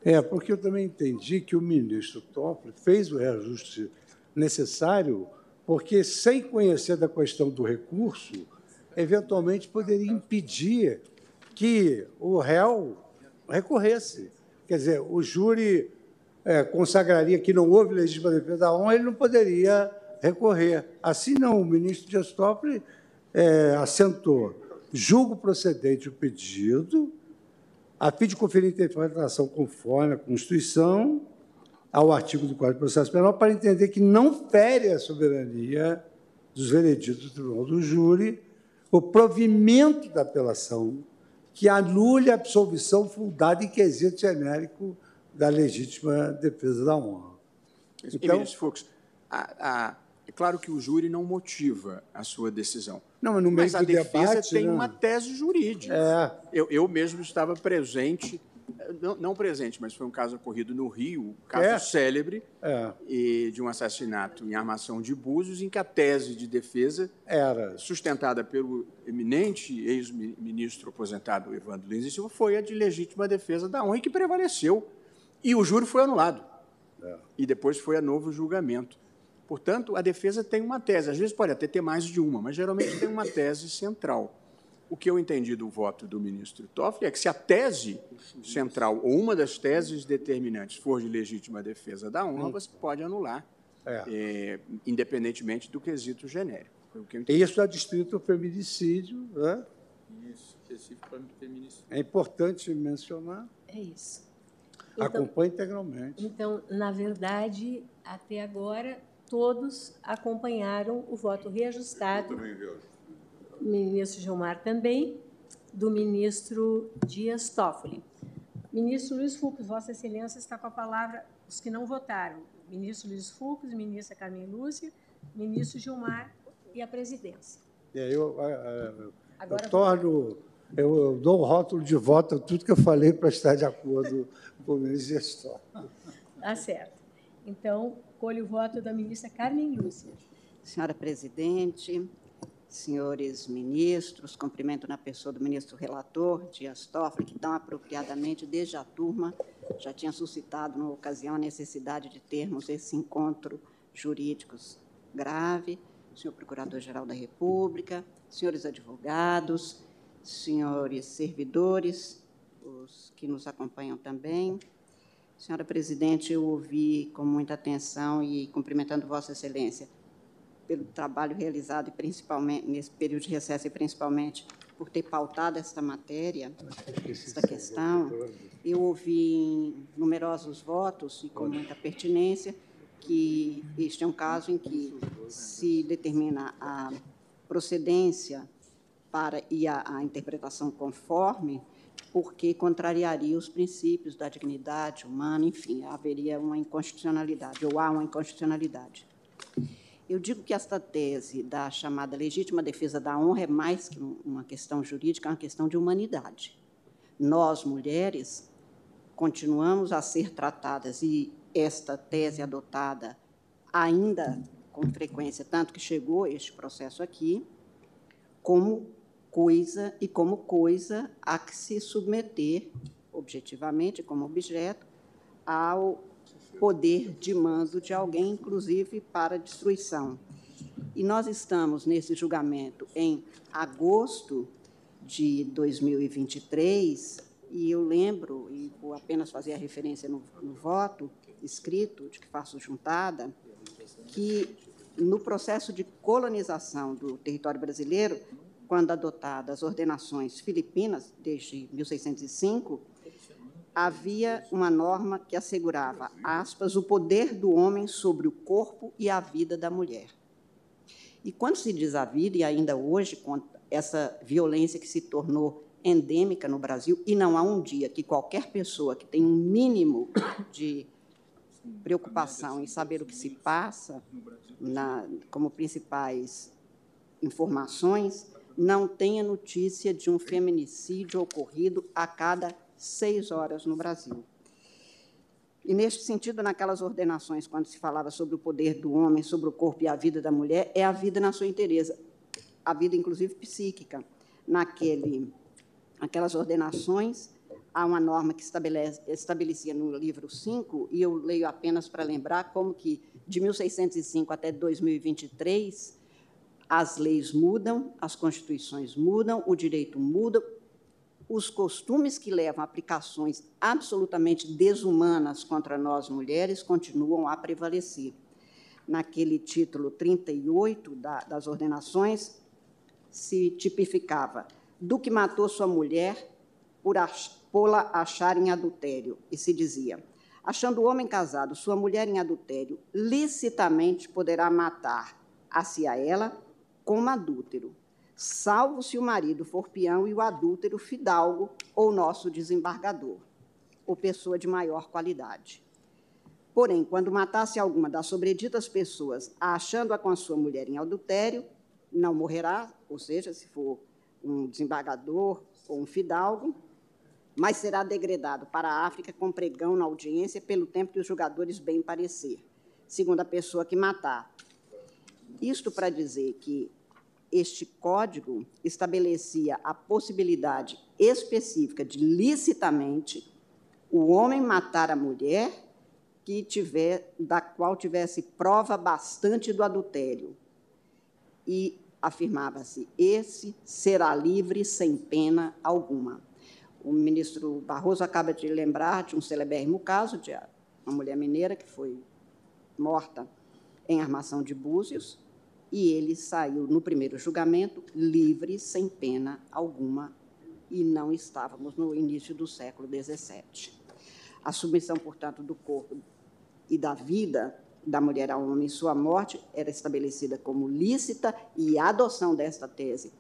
É, porque eu também entendi que o ministro Toffoli fez o reajuste necessário, porque, sem conhecer da questão do recurso, eventualmente poderia impedir que o réu recorresse. Quer dizer, o júri é, consagraria que não houve defesa da honra, ele não poderia recorrer. Assim não, o ministro Dias Toffoli é, assentou, julgo procedente o pedido, a fim de conferir interpretação conforme a Constituição, ao artigo do Código de Processo Penal, para entender que não fere a soberania dos vereditos do Tribunal do Júri o provimento da apelação que anule a absolvição fundada em quesito genérico da legítima defesa da honra. Então, ministro Fux, a, a, é claro que o júri não motiva a sua decisão. Não, mas no meio mas a defesa debate, tem né? uma tese jurídica. É. Eu, eu mesmo estava presente, não, não, presente, mas foi um caso ocorrido no Rio, um caso É. célebre É. e de um assassinato em armação de Búzios, em que a tese de defesa, Era. sustentada pelo eminente ex-ministro aposentado Evandro Lins e Silva, foi a de legítima defesa da honra e que prevaleceu. E o júri foi anulado. E depois foi a novo julgamento. Portanto, a defesa tem uma tese. Às vezes pode até ter mais de uma, mas geralmente tem uma tese central. O que eu entendi do voto do ministro Toffoli é que se a tese central ou uma das teses determinantes for de legítima defesa da honra, você pode anular, É. eh, independentemente do quesito genérico. Que E isso é distrito ao feminicídio. Né? Isso, específico para feminicídio. É importante mencionar. É isso. Então, Acompanha integralmente. então, na verdade, até agora, todos acompanharam o voto reajustado. Também reajuste. O ministro Gilmar também, do ministro Dias Toffoli. Ministro Luiz Fux, Vossa Excelência está com a palavra os que não votaram. Ministro Luiz Fux, ministra Carmen Lúcia, ministro Gilmar e a presidência. E aí eu, é, é, eu Agora- torno, eu, eu dou o rótulo de voto a tudo que eu falei para estar de acordo com o ministro gestor. Tá certo. Então, colho o voto da ministra Carmen Lúcia. Senhora presidente, senhores ministros, cumprimento na pessoa do ministro relator, Dias Toffoli, que tão apropriadamente, desde a turma, já tinha suscitado, na ocasião, a necessidade de termos esse encontro jurídicos grave, senhor Procurador-Geral da República, senhores advogados, senhores servidores, os que nos acompanham também. Senhora presidente, eu ouvi com muita atenção e cumprimentando Vossa Excelência pelo trabalho realizado, principalmente nesse período de recesso, e principalmente por ter pautado esta matéria, esta questão. Eu ouvi em numerosos votos, e com muita pertinência, que este é um caso em que se determina a procedência para e a, a interpretação conforme, porque contrariaria os princípios da dignidade humana, enfim, haveria uma inconstitucionalidade, ou há uma inconstitucionalidade. Eu digo que esta tese da chamada legítima defesa da honra é mais que um- uma questão jurídica, é uma questão de humanidade. Nós, mulheres, continuamos a ser tratadas, e esta tese adotada ainda com frequência, tanto que chegou este processo aqui, como coisa e como coisa a que se submeter objetivamente, como objeto, ao poder de mando de alguém, inclusive para destruição. E nós estamos nesse julgamento em agosto de 2023, e eu lembro, e vou apenas fazer a referência no, no voto escrito, de que faço juntada, que no processo de colonização do território brasileiro, quando adotadas as ordenações filipinas, desde 1605, havia uma norma que assegurava, aspas, o poder do homem sobre o corpo e a vida da mulher. E quando se diz a vida, e ainda hoje, com essa violência que se tornou endêmica no Brasil, e não há um dia que qualquer pessoa que tem um mínimo de preocupação em saber o que se passa, na, como principais informações, não tenha notícia de um feminicídio ocorrido a cada seis horas no Brasil. E, neste sentido, naquelas ordenações, quando se falava sobre o poder do homem, sobre o corpo e a vida da mulher, é a vida na sua inteireza, a vida, inclusive, psíquica. Naquele, aquelas ordenações, há uma norma que estabelece, estabelecia no livro 5, e eu leio apenas para lembrar como que, de 1605 até 2023, as leis mudam, as constituições mudam, o direito muda, os costumes que levam a aplicações absolutamente desumanas contra nós mulheres continuam a prevalecer. Naquele título 38 da, das ordenações, se tipificava do que matou sua mulher por pô-la achar em adultério, e se dizia: achando o homem casado sua mulher em adultério, licitamente poderá matar a si a ela como adúltero salvo se o marido for peão e o adúltero fidalgo ou nosso desembargador, ou pessoa de maior qualidade. Porém, quando matasse alguma das sobreditas pessoas, achando-a com a sua mulher em adultério, não morrerá, ou seja, se for um desembargador ou um fidalgo, mas será degradado para a África com pregão na audiência pelo tempo que os julgadores bem parecer, segundo a pessoa que matar. Isto para dizer que este código estabelecia a possibilidade específica de licitamente o homem matar a mulher que tiver da qual tivesse prova bastante do adultério. E afirmava-se: esse será livre sem pena alguma. O ministro Barroso acaba de lembrar de um celebérrimo caso de uma mulher mineira que foi morta em armação de Búzios, e ele saiu no primeiro julgamento livre, sem pena alguma, e não estávamos no início do século XVII. A submissão, portanto, do corpo e da vida da mulher ao homem em sua morte era estabelecida como lícita e a adoção desta tese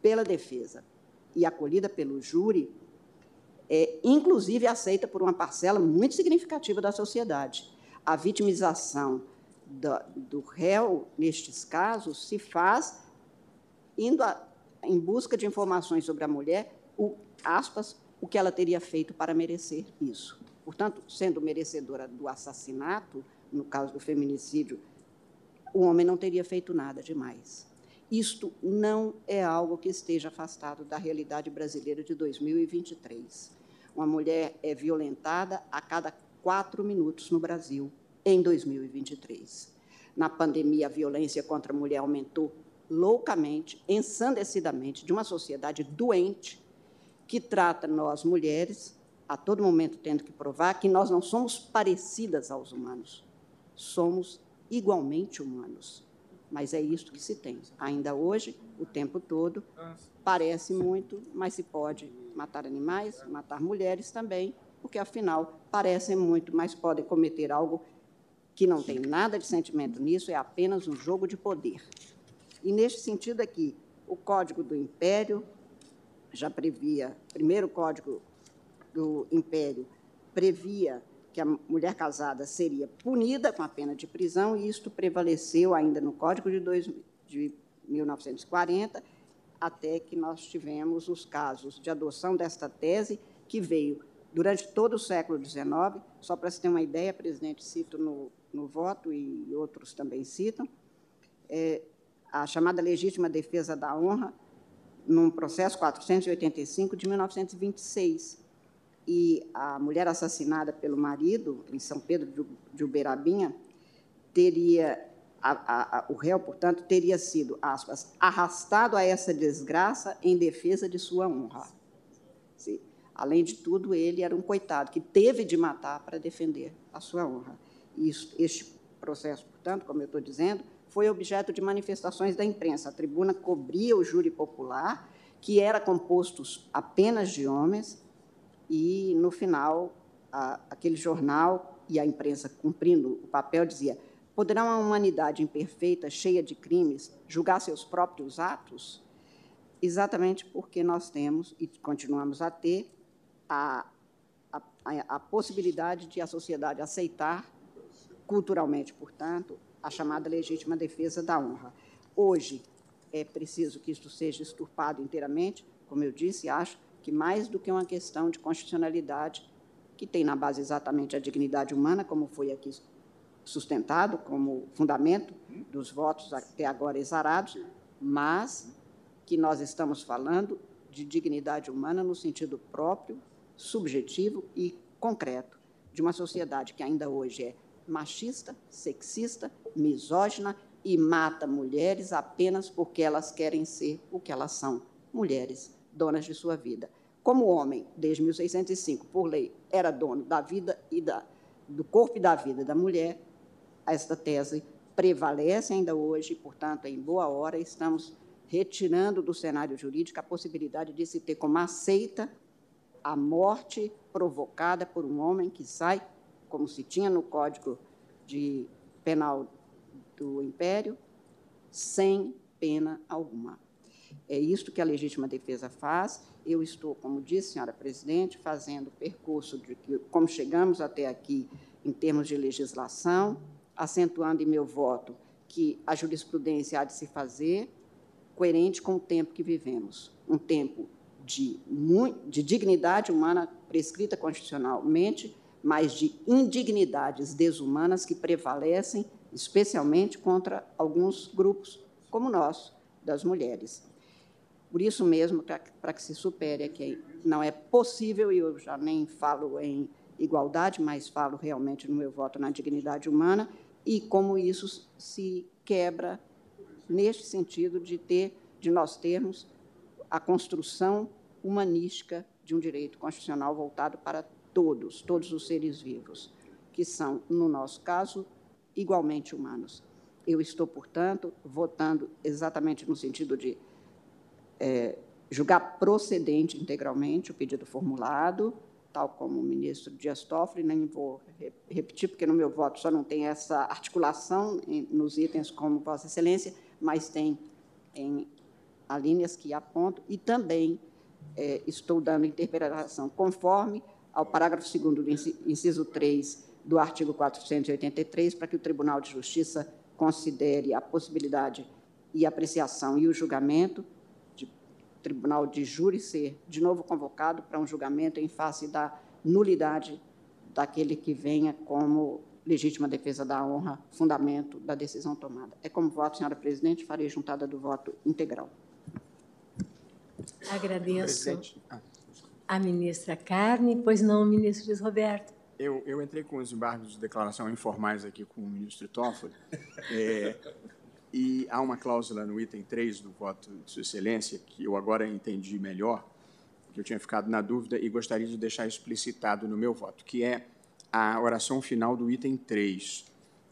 pela defesa e acolhida pelo júri é inclusive aceita por uma parcela muito significativa da sociedade. A vitimização do, do réu, nestes casos, se faz indo a, em busca de informações sobre a mulher, o, aspas, o que ela teria feito para merecer isso. Portanto, sendo merecedora do assassinato, no caso do feminicídio, o homem não teria feito nada demais. Isto não é algo que esteja afastado da realidade brasileira de 2023. Uma mulher é violentada a cada quatro minutos no Brasil em 2023. Na pandemia, a violência contra a mulher aumentou loucamente, ensandecidamente, de uma sociedade doente que trata nós mulheres, a todo momento tendo que provar que nós não somos parecidas aos humanos, somos igualmente humanos. Mas é isto que se tem. Ainda hoje, o tempo todo, parece muito, mas se pode matar animais, matar mulheres também, porque afinal parecem muito, mas podem cometer algo que não tem nada de sentimento nisso, é apenas um jogo de poder. E, neste sentido aqui, o Código do Império já previa, primeiro Código do Império previa que a mulher casada seria punida com a pena de prisão, e isto prevaleceu ainda no Código de, dois, de 1940, até que nós tivemos os casos de adoção desta tese, que veio durante todo o século XIX. Só para se ter uma ideia, presidente, cito no no voto, e outros também citam, é, a chamada legítima defesa da honra, num processo 485 de 1926. E a mulher assassinada pelo marido, em São Pedro de Uberabinha, teria, a, a, o réu, portanto, teria sido, aspas, arrastado a essa desgraça em defesa de sua honra. Sim. Além de tudo, ele era um coitado que teve de matar para defender a sua honra. Isso, este processo, portanto, como eu estou dizendo, foi objeto de manifestações da imprensa. A tribuna cobria o júri popular, que era composto apenas de homens, e, no final, a, aquele jornal e a imprensa, cumprindo o papel, dizia: poderá uma humanidade imperfeita, cheia de crimes, julgar seus próprios atos? Exatamente porque nós temos e continuamos a ter a, a, a possibilidade de a sociedade aceitar culturalmente, portanto, a chamada legítima defesa da honra. Hoje, é preciso que isto seja exturpado inteiramente, como eu disse, acho que mais do que uma questão de constitucionalidade, que tem na base exatamente a dignidade humana, como foi aqui sustentado como fundamento dos votos até agora exarados, mas que nós estamos falando de dignidade humana no sentido próprio, subjetivo e concreto de uma sociedade que ainda hoje é machista, sexista, misógina e mata mulheres apenas porque elas querem ser o que elas são, mulheres, donas de sua vida. Como o homem, desde 1605, por lei, era dono da vida e da, do corpo e da vida da mulher, esta tese prevalece ainda hoje, portanto, em boa hora, estamos retirando do cenário jurídico a possibilidade de se ter como aceita a morte provocada por um homem que sai, como se tinha no Código de Penal do Império, sem pena alguma. É isto que a legítima defesa faz. Eu estou, como disse, senhora presidente, fazendo o percurso de que, como chegamos até aqui em termos de legislação, acentuando em meu voto que a jurisprudência há de se fazer coerente com o tempo que vivemos, um tempo de, de dignidade humana prescrita constitucionalmente, mas de indignidades desumanas que prevalecem, especialmente contra alguns grupos, como o nosso, das mulheres. Por isso mesmo, para que se supere que não é possível, e eu já nem falo em igualdade, mas falo realmente no meu voto na dignidade humana, e como isso se quebra neste sentido de ter, de nós termos a construção humanística de um direito constitucional voltado para todos, todos os seres vivos, que são, no nosso caso, igualmente humanos. Eu estou, portanto, votando exatamente no sentido de é, julgar procedente integralmente o pedido formulado, tal como o ministro Dias Toffoli, nem vou repetir, porque no meu voto só não tem essa articulação nos itens como Vossa Excelência, mas tem em alíneas que aponto, e também é, estou dando interpretação conforme ao parágrafo 2 do inciso 3 do artigo 483, para que o Tribunal de Justiça considere a possibilidade e apreciação e o julgamento tribunal de júri ser de novo convocado para um julgamento em face da nulidade daquele que venha como legítima defesa da honra, fundamento da decisão tomada. É como voto, senhora presidente, farei juntada do voto integral. Agradeço a ministra Carne, pois não, ministro Luiz Roberto. Eu, eu entrei com os embargos de declaração informais aqui com o ministro Toffoli. É, e há uma cláusula no item 3 do voto de Sua Excelência, que eu agora entendi melhor, que eu tinha ficado na dúvida e gostaria de deixar explicitado no meu voto, que é a oração final do item 3,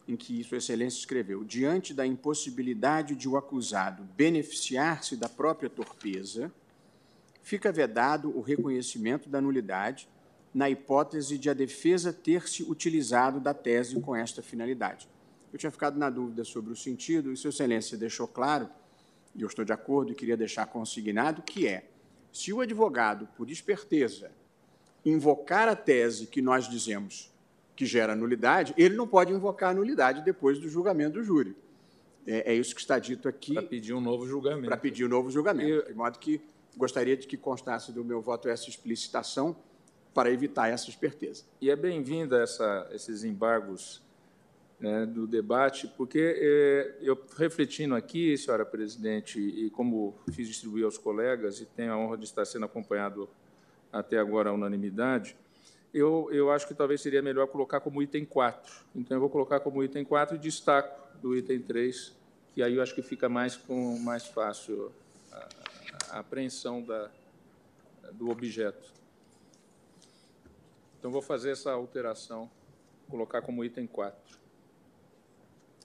em que Sua Excelência escreveu: diante da impossibilidade de o acusado beneficiar-se da própria torpeza, fica vedado o reconhecimento da nulidade na hipótese de a defesa ter se utilizado da tese com esta finalidade. Eu tinha ficado na dúvida sobre o sentido, e Sua Excelência deixou claro, e eu estou de acordo e queria deixar consignado, que é, se o advogado, por esperteza, invocar a tese que nós dizemos que gera nulidade, ele não pode invocar a nulidade depois do julgamento do júri. É, é isso que está dito aqui. Para pedir um novo julgamento. Para pedir um novo julgamento. De modo que gostaria de que constasse do meu voto essa explicitação para evitar essa esperteza. E é bem-vinda esses embargos né, do debate, porque é, eu refletindo aqui, senhora presidente, e como fiz distribuir aos colegas, e tenho a honra de estar sendo acompanhado até agora à unanimidade, eu, eu acho que talvez seria melhor colocar como item 4. Então, eu vou colocar como item 4 e destaco do item 3, que aí eu acho que fica mais, com, mais fácil a, a apreensão da, do objeto. Então, vou fazer essa alteração, colocar como item 4.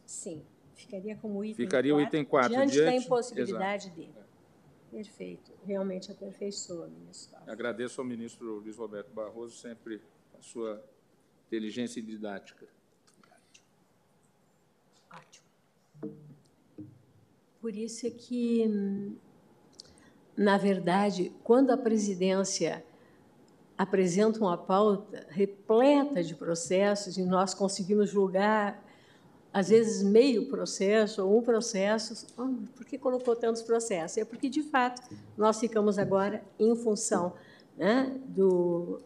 Sim, ficaria como item Ficaria 4, o item 4. Diante, diante da impossibilidade exato. dele. Perfeito. Realmente aperfeiçoa, ministro. Agradeço ao ministro Luiz Roberto Barroso sempre a sua inteligência e didática. Ótimo. Por isso é que, na verdade, quando a presidência apresenta uma pauta repleta de processos e nós conseguimos julgar às vezes meio processo ou um processo. Oh, por que colocou tantos processos? É porque, de fato, nós ficamos agora em função né, do,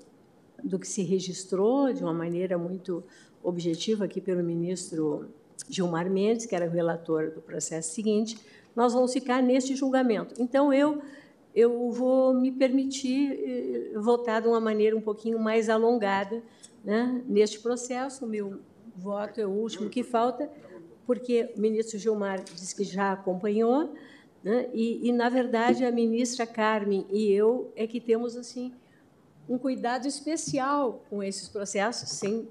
do que se registrou de uma maneira muito objetiva aqui pelo ministro Gilmar Mendes, que era o relator do processo seguinte, nós vamos ficar neste julgamento. Então, eu, eu vou me permitir eh, votar de uma maneira um pouquinho mais alongada né, neste processo. O meu voto é o último que falta, porque o ministro Gilmar disse que já acompanhou, né, e, e, na verdade, a ministra Carmen e eu é que temos assim um cuidado especial com esses processos, sem,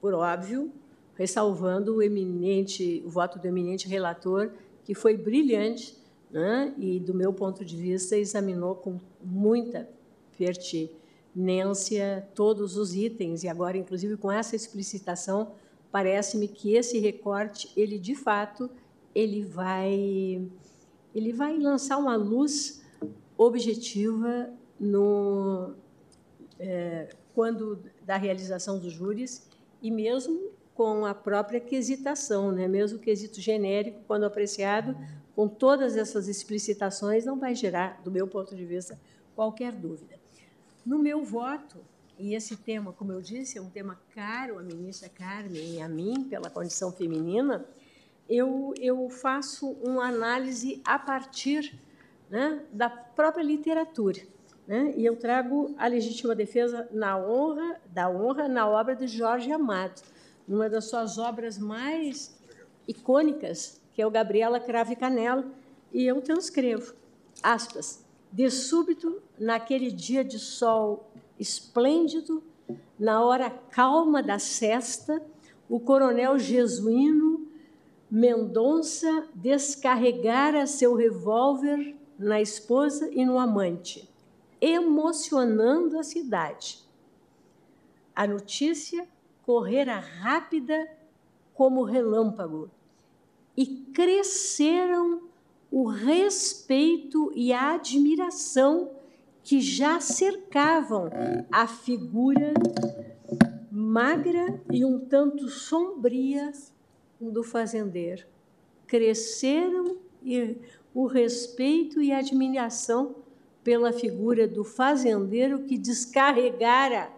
por óbvio, ressalvando o eminente, o voto do eminente relator, que foi brilhante, né, e, do meu ponto de vista, examinou com muita pertinência Nência todos os itens. E agora inclusive com essa explicitação parece-me que esse recorte ele de fato ele vai ele vai lançar uma luz objetiva no é, quando da realização dos júris e mesmo com a própria quesitação, né? mesmo o quesito genérico, quando apreciado, com todas essas explicitações, não vai gerar, do meu ponto de vista, qualquer dúvida. No meu voto, e esse tema, como eu disse, é um tema caro à ministra Carmen e a mim, pela condição feminina, eu, eu faço uma análise a partir né, da própria literatura. Né? E eu trago a legítima defesa na honra, da honra na obra de Jorge Amado, numa das suas obras mais icônicas, que é o Gabriela Crave Canela, e eu transcrevo, aspas, de súbito, naquele dia de sol esplêndido, na hora calma da sesta, o coronel jesuíno Mendonça descarregara seu revólver na esposa e no amante, emocionando a cidade. A notícia correra rápida como relâmpago e cresceram o respeito e a admiração que já cercavam a figura magra e um tanto sombria do fazendeiro. Cresceram o respeito e a admiração pela figura do fazendeiro que descarregara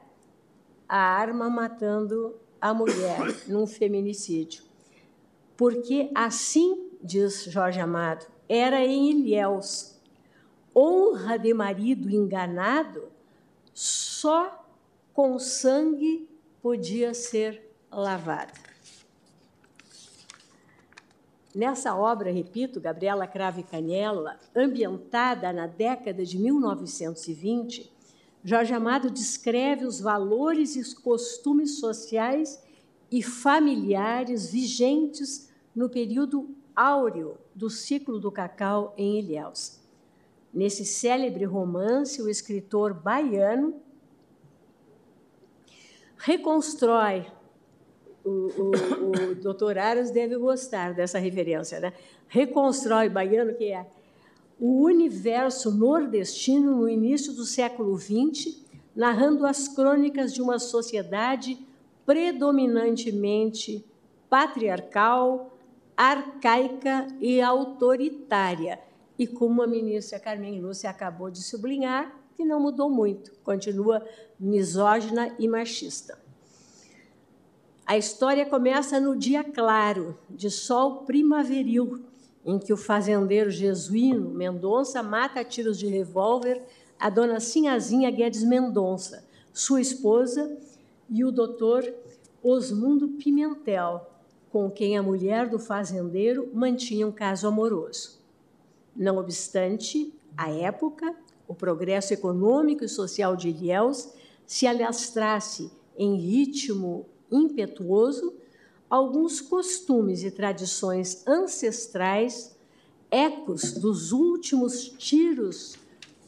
a arma matando a mulher num feminicídio. Porque assim, diz Jorge Amado, era em Ilhéus. Honra de marido enganado só com sangue podia ser lavada. Nessa obra, repito, Gabriela Crave Canela, ambientada na década de 1920, Jorge Amado descreve os valores e costumes sociais e familiares vigentes no período áureo do ciclo do cacau em Ilhéus. Nesse célebre romance, o escritor baiano reconstrói, o, o, o doutor Aras deve gostar dessa referência, né? reconstrói baiano, que é o universo nordestino no início do século XX, narrando as crônicas de uma sociedade predominantemente patriarcal, arcaica e autoritária. E como a ministra Carmen Lúcia acabou de sublinhar, que não mudou muito, continua misógina e machista. A história começa no dia claro, de sol primaveril, em que o fazendeiro jesuíno Mendonça mata a tiros de revólver a dona Sinhazinha Guedes Mendonça, sua esposa, e o doutor Osmundo Pimentel, com quem a mulher do fazendeiro mantinha um caso amoroso. Não obstante, à época, o progresso econômico e social de Ilhéus se alastrasse em ritmo impetuoso, alguns costumes e tradições ancestrais, ecos dos últimos tiros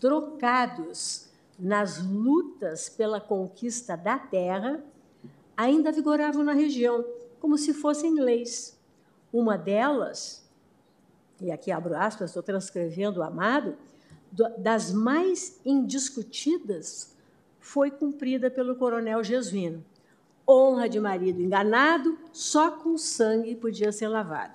trocados nas lutas pela conquista da terra, ainda vigoravam na região como se fossem leis. Uma delas, e aqui abro aspas, estou transcrevendo o amado, das mais indiscutidas foi cumprida pelo coronel Jesuíno. Honra de marido enganado, só com sangue podia ser lavada.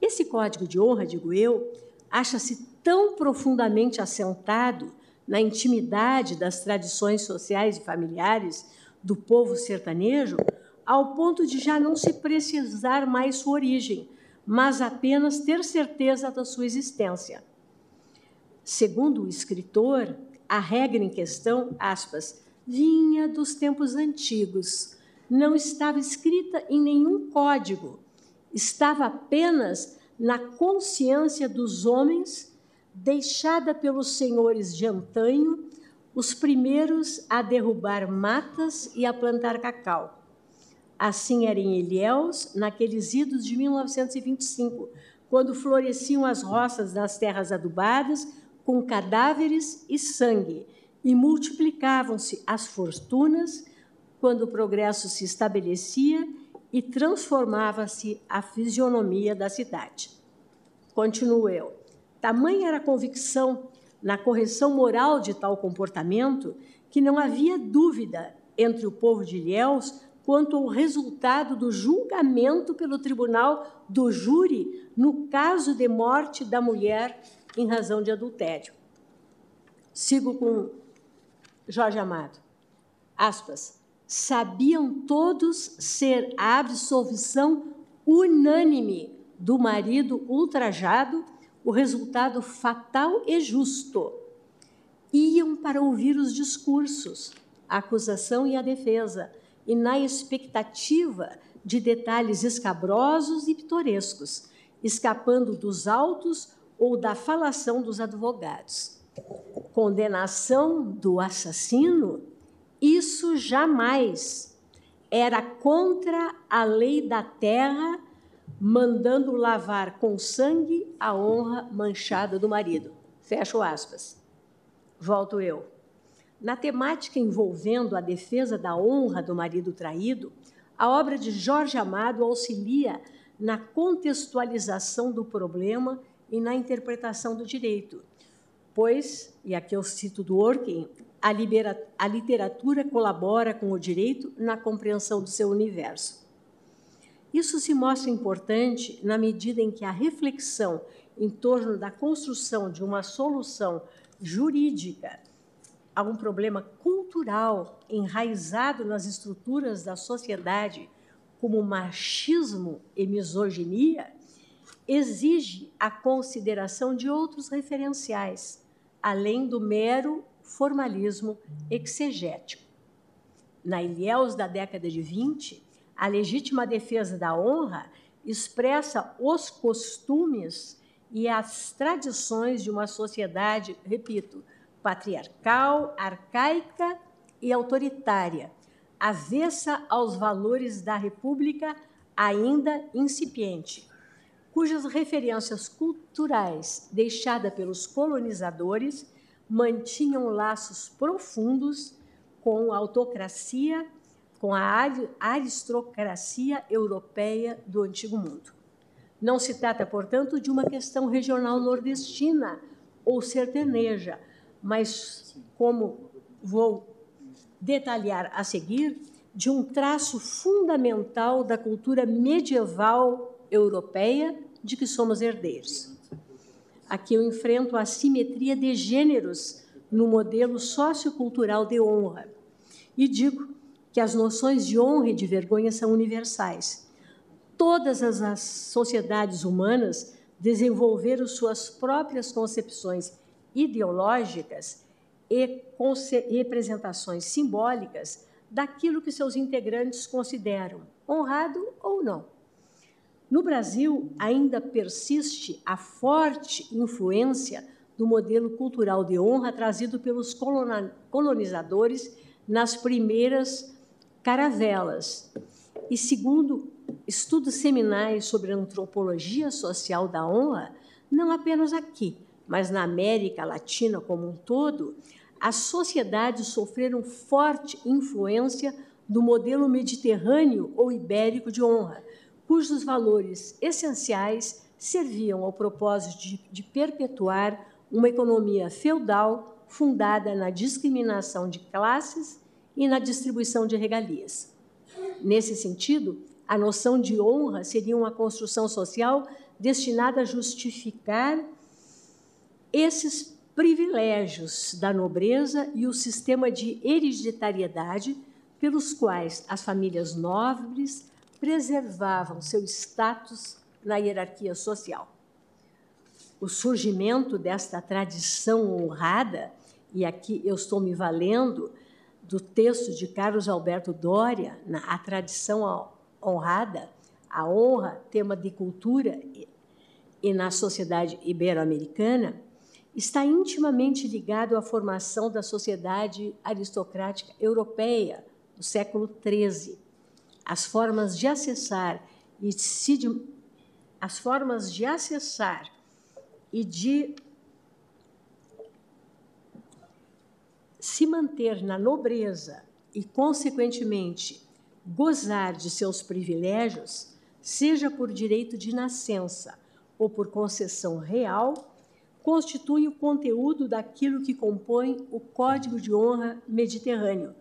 Esse código de honra, digo eu, acha-se tão profundamente assentado na intimidade das tradições sociais e familiares do povo sertanejo, ao ponto de já não se precisar mais sua origem, mas apenas ter certeza da sua existência. Segundo o escritor, a regra em questão, aspas, vinha dos tempos antigos, não estava escrita em nenhum código, estava apenas na consciência dos homens, deixada pelos senhores de antanho, os primeiros a derrubar matas e a plantar cacau. Assim era em Ilhéus, naqueles idos de 1925, quando floresciam as roças nas terras adubadas, com cadáveres e sangue, e multiplicavam-se as fortunas quando o progresso se estabelecia e transformava-se a fisionomia da cidade. Continuo eu. Tamanha era a convicção na correção moral de tal comportamento que não havia dúvida entre o povo de Ilhéus quanto ao resultado do julgamento pelo tribunal do júri no caso de morte da mulher em razão de adultério. Sigo com Jorge Amado. Aspas. Sabiam todos ser a absolvição unânime do marido ultrajado o resultado fatal e justo. Iam para ouvir os discursos, a acusação e a defesa, e na expectativa de detalhes escabrosos e pitorescos, escapando dos autos ou da falação dos advogados. Condenação do assassino, isso jamais era contra a lei da terra, mandando lavar com sangue a honra manchada do marido. Fecho aspas. Volto eu. Na temática envolvendo a defesa da honra do marido traído, a obra de Jorge Amado auxilia na contextualização do problema e na interpretação do direito, pois, e aqui eu cito do Orkin, a, libera, a literatura colabora com o direito na compreensão do seu universo. Isso se mostra importante na medida em que a reflexão em torno da construção de uma solução jurídica a um problema cultural enraizado nas estruturas da sociedade, como machismo e misoginia, exige a consideração de outros referenciais, além do mero formalismo exegético. Na Ilhéus da década de 20, a legítima defesa da honra expressa os costumes e as tradições de uma sociedade, repito, patriarcal, arcaica e autoritária, avessa aos valores da República ainda incipiente cujas referências culturais deixadas pelos colonizadores mantinham laços profundos com a autocracia, com a aristocracia europeia do Antigo Mundo. Não se trata, portanto, de uma questão regional nordestina ou sertaneja, mas, como vou detalhar a seguir, de um traço fundamental da cultura medieval europeia de que somos herdeiros. Aqui eu enfrento a simetria de gêneros no modelo sociocultural de honra e digo que as noções de honra e de vergonha são universais. Todas as sociedades humanas desenvolveram suas próprias concepções ideológicas e representações simbólicas daquilo que seus integrantes consideram honrado ou não. No Brasil, ainda persiste a forte influência do modelo cultural de honra trazido pelos colonizadores nas primeiras caravelas. E segundo estudos seminais sobre a antropologia social da honra, não apenas aqui, mas na América Latina como um todo, as sociedades sofreram forte influência do modelo mediterrâneo ou ibérico de honra, cujos valores essenciais serviam ao propósito de, de perpetuar uma economia feudal fundada na discriminação de classes e na distribuição de regalias. Nesse sentido, a noção de honra seria uma construção social destinada a justificar esses privilégios da nobreza e o sistema de hereditariedade pelos quais as famílias nobres preservavam seu status na hierarquia social. O surgimento desta tradição honrada, e aqui eu estou me valendo do texto de Carlos Alberto Doria, na A Tradição Honrada, a honra, tema de cultura e na sociedade ibero-americana, está intimamente ligado à formação da sociedade aristocrática europeia do século XIII. As formas de acessar e se de, as formas de acessar e de se manter na nobreza e, consequentemente, gozar de seus privilégios, seja por direito de nascença ou por concessão real, constitui o conteúdo daquilo que compõe o Código de Honra Mediterrâneo,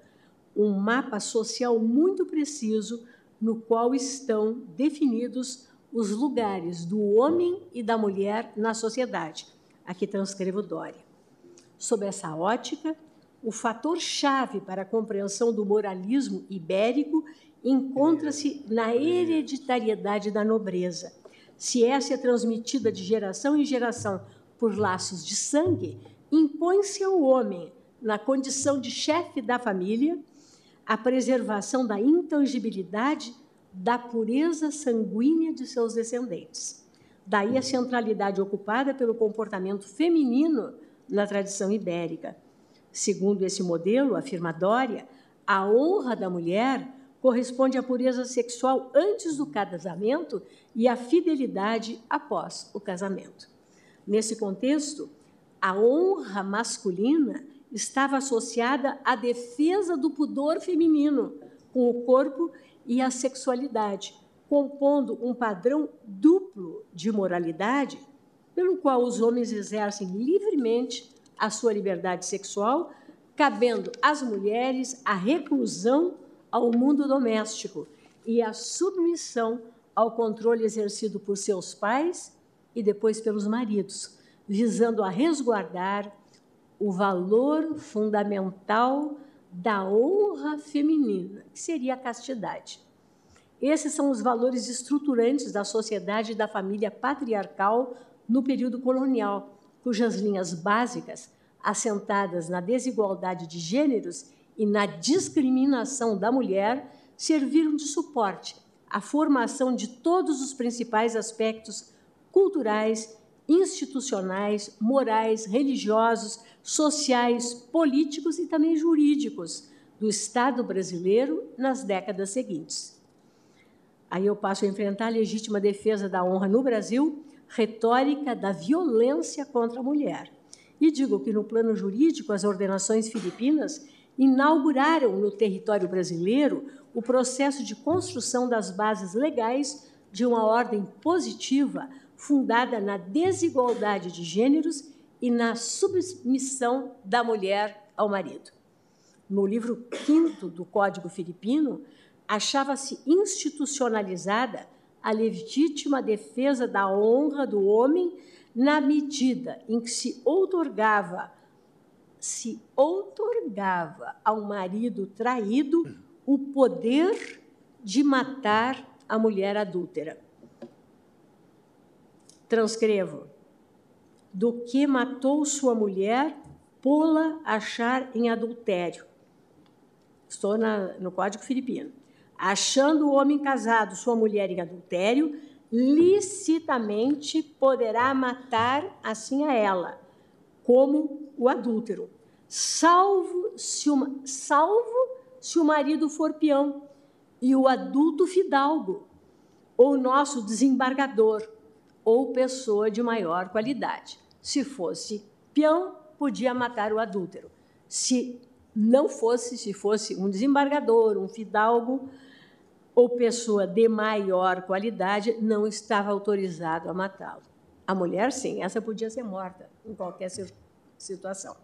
um mapa social muito preciso no qual estão definidos os lugares do homem e da mulher na sociedade. Aqui transcrevo Dória. Sob essa ótica, o fator chave para a compreensão do moralismo ibérico encontra-se na hereditariedade da nobreza. Se essa é transmitida de geração em geração por laços de sangue, impõe-se ao homem, na condição de chefe da família, a preservação da intangibilidade da pureza sanguínea de seus descendentes. Daí a centralidade ocupada pelo comportamento feminino na tradição ibérica. Segundo esse modelo, afirma Dória, a honra da mulher corresponde à pureza sexual antes do casamento e à fidelidade após o casamento. Nesse contexto, a honra masculina estava associada à defesa do pudor feminino com o corpo e a sexualidade, compondo um padrão duplo de moralidade pelo qual os homens exercem livremente a sua liberdade sexual, cabendo às mulheres a reclusão ao mundo doméstico e a submissão ao controle exercido por seus pais e depois pelos maridos, visando a resguardar o valor fundamental da honra feminina, que seria a castidade. Esses são os valores estruturantes da sociedade e da família patriarcal no período colonial, cujas linhas básicas, assentadas na desigualdade de gêneros e na discriminação da mulher, serviram de suporte à formação de todos os principais aspectos culturais, institucionais, morais, religiosos, sociais, políticos e também jurídicos do Estado brasileiro nas décadas seguintes. Aí eu passo a enfrentar a legítima defesa da honra no Brasil, retórica da violência contra a mulher. E digo que, no plano jurídico, as ordenações filipinas inauguraram no território brasileiro o processo de construção das bases legais de uma ordem positiva fundada na desigualdade de gêneros e na submissão da mulher ao marido. No livro quinto do Código Filipino, achava-se institucionalizada a legítima defesa da honra do homem na medida em que se outorgava se outorgava ao marido traído o poder de matar a mulher adúltera. Transcrevo do que matou sua mulher, pô-la achar em adultério. Estou na, no Código Filipino. Achando o homem casado sua mulher em adultério, licitamente poderá matar assim a ela, como o adúltero, salvo se o, salvo se o marido for peão e o adulto fidalgo, ou nosso desembargador, ou pessoa de maior qualidade. Se fosse peão, podia matar o adúltero. Se não fosse, se fosse um desembargador, um fidalgo ou pessoa de maior qualidade, não estava autorizado a matá-lo. A mulher, sim, essa podia ser morta em qualquer situação.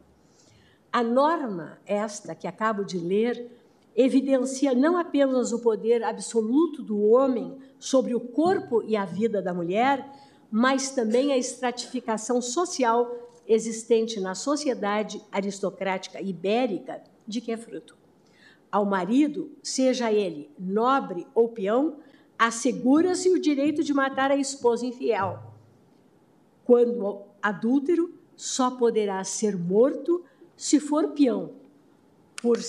A norma, esta que acabo de ler, evidencia não apenas o poder absoluto do homem sobre o corpo e a vida da mulher, mas também a estratificação social existente na sociedade aristocrática ibérica de que é fruto. Ao marido, seja ele nobre ou peão, assegura-se o direito de matar a esposa infiel. Quando adúltero, só poderá ser morto se for peão, por,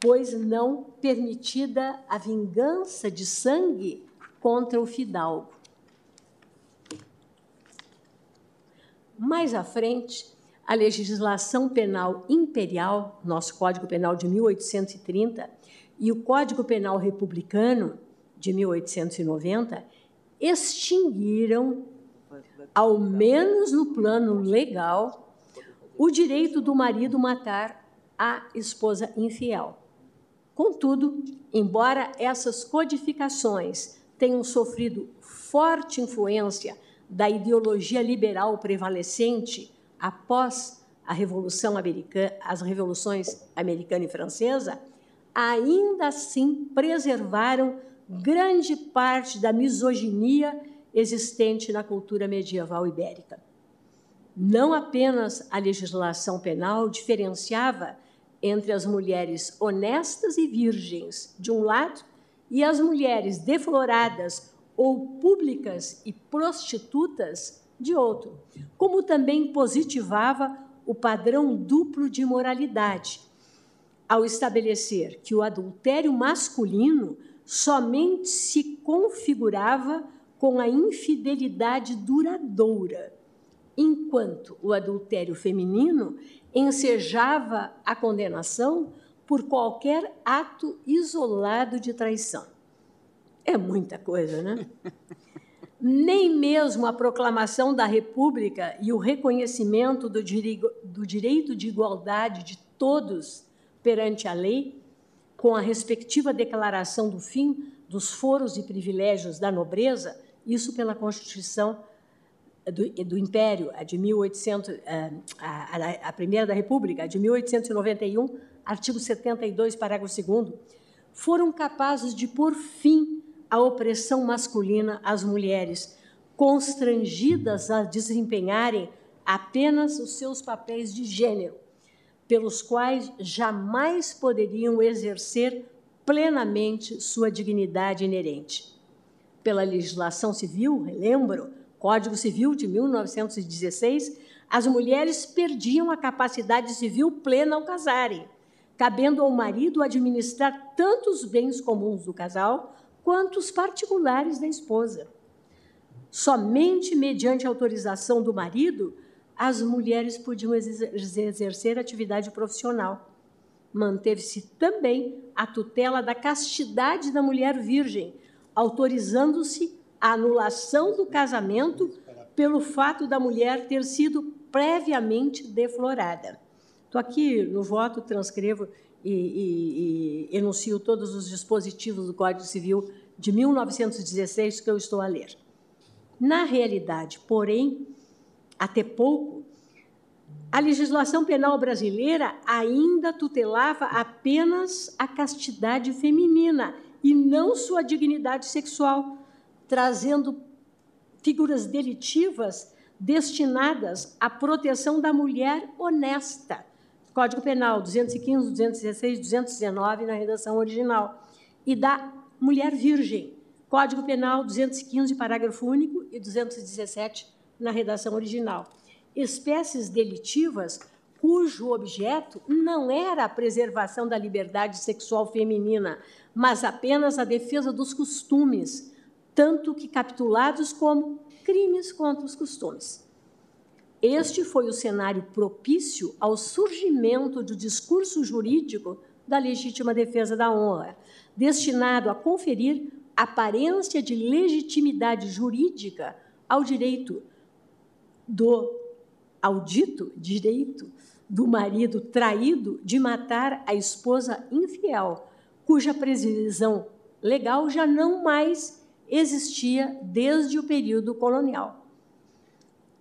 pois não permitida a vingança de sangue contra o fidalgo. Mais à frente, a legislação penal imperial, nosso Código Penal de 1830, e o Código Penal republicano de 1890 extinguiram ao menos no plano legal, o direito do marido matar a esposa infiel. Contudo, embora essas codificações tenham sofrido forte influência da ideologia liberal prevalecente após a Revolução Americana, as revoluções americana e francesa, ainda assim preservaram grande parte da misoginia existente na cultura medieval ibérica. Não apenas a legislação penal diferenciava entre as mulheres honestas e virgens, de um lado, e as mulheres defloradas ou públicas e prostitutas, de outro, como também positivava o padrão duplo de moralidade, ao estabelecer que o adultério masculino somente se configurava com a infidelidade duradoura, enquanto o adultério feminino ensejava a condenação por qualquer ato isolado de traição. É muita coisa, né? Nem mesmo a proclamação da República e o reconhecimento do, do direito de igualdade de todos perante a lei, com a respectiva declaração do fim dos foros e privilégios da nobreza, isso pela Constituição do, do Império, a de 1800, eh, a, a, a primeira da República, a de 1891, artigo 72, parágrafo 2 foram capazes de pôr fim à opressão masculina às mulheres, constrangidas a desempenharem apenas os seus papéis de gênero, pelos quais jamais poderiam exercer plenamente sua dignidade inerente. Pela legislação civil, relembro, Código Civil de 1916, as mulheres perdiam a capacidade civil plena ao casarem, cabendo ao marido administrar tanto os bens comuns do casal quanto os particulares da esposa. Somente mediante autorização do marido as mulheres podiam exercer atividade profissional. Manteve-se também a tutela da castidade da mulher virgem, autorizando-se a anulação do casamento pelo fato da mulher ter sido previamente deflorada. Estou aqui no voto, transcrevo e, e, e enuncio todos os dispositivos do Código Civil de 1916 que eu estou a ler. Na realidade, porém, até pouco, a legislação penal brasileira ainda tutelava apenas a castidade feminina e não sua dignidade sexual, trazendo figuras delitivas destinadas à proteção da mulher honesta. Código Penal 215, 216, 219 na redação original. E da mulher virgem. Código Penal 215, parágrafo único, e 217 na redação original. Espécies delitivas cujo objeto não era a preservação da liberdade sexual feminina, mas apenas a defesa dos costumes, tanto que capitulados como crimes contra os costumes. Este foi o cenário propício ao surgimento do discurso jurídico da legítima defesa da honra, destinado a conferir aparência de legitimidade jurídica ao direito do ao dito direito do marido traído de matar a esposa infiel, cuja previsão legal já não mais existia desde o período colonial.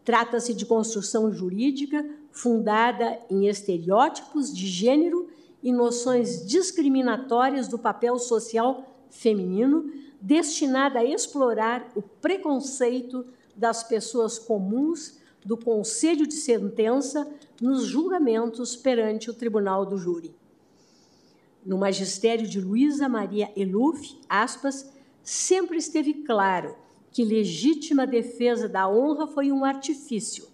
Trata-se de construção jurídica fundada em estereótipos de gênero e noções discriminatórias do papel social feminino, destinada a explorar o preconceito das pessoas comuns do conselho de sentença nos julgamentos perante o tribunal do júri. No magistério de Luísa Maria Eluf, aspas, sempre esteve claro que legítima defesa da honra foi um artifício.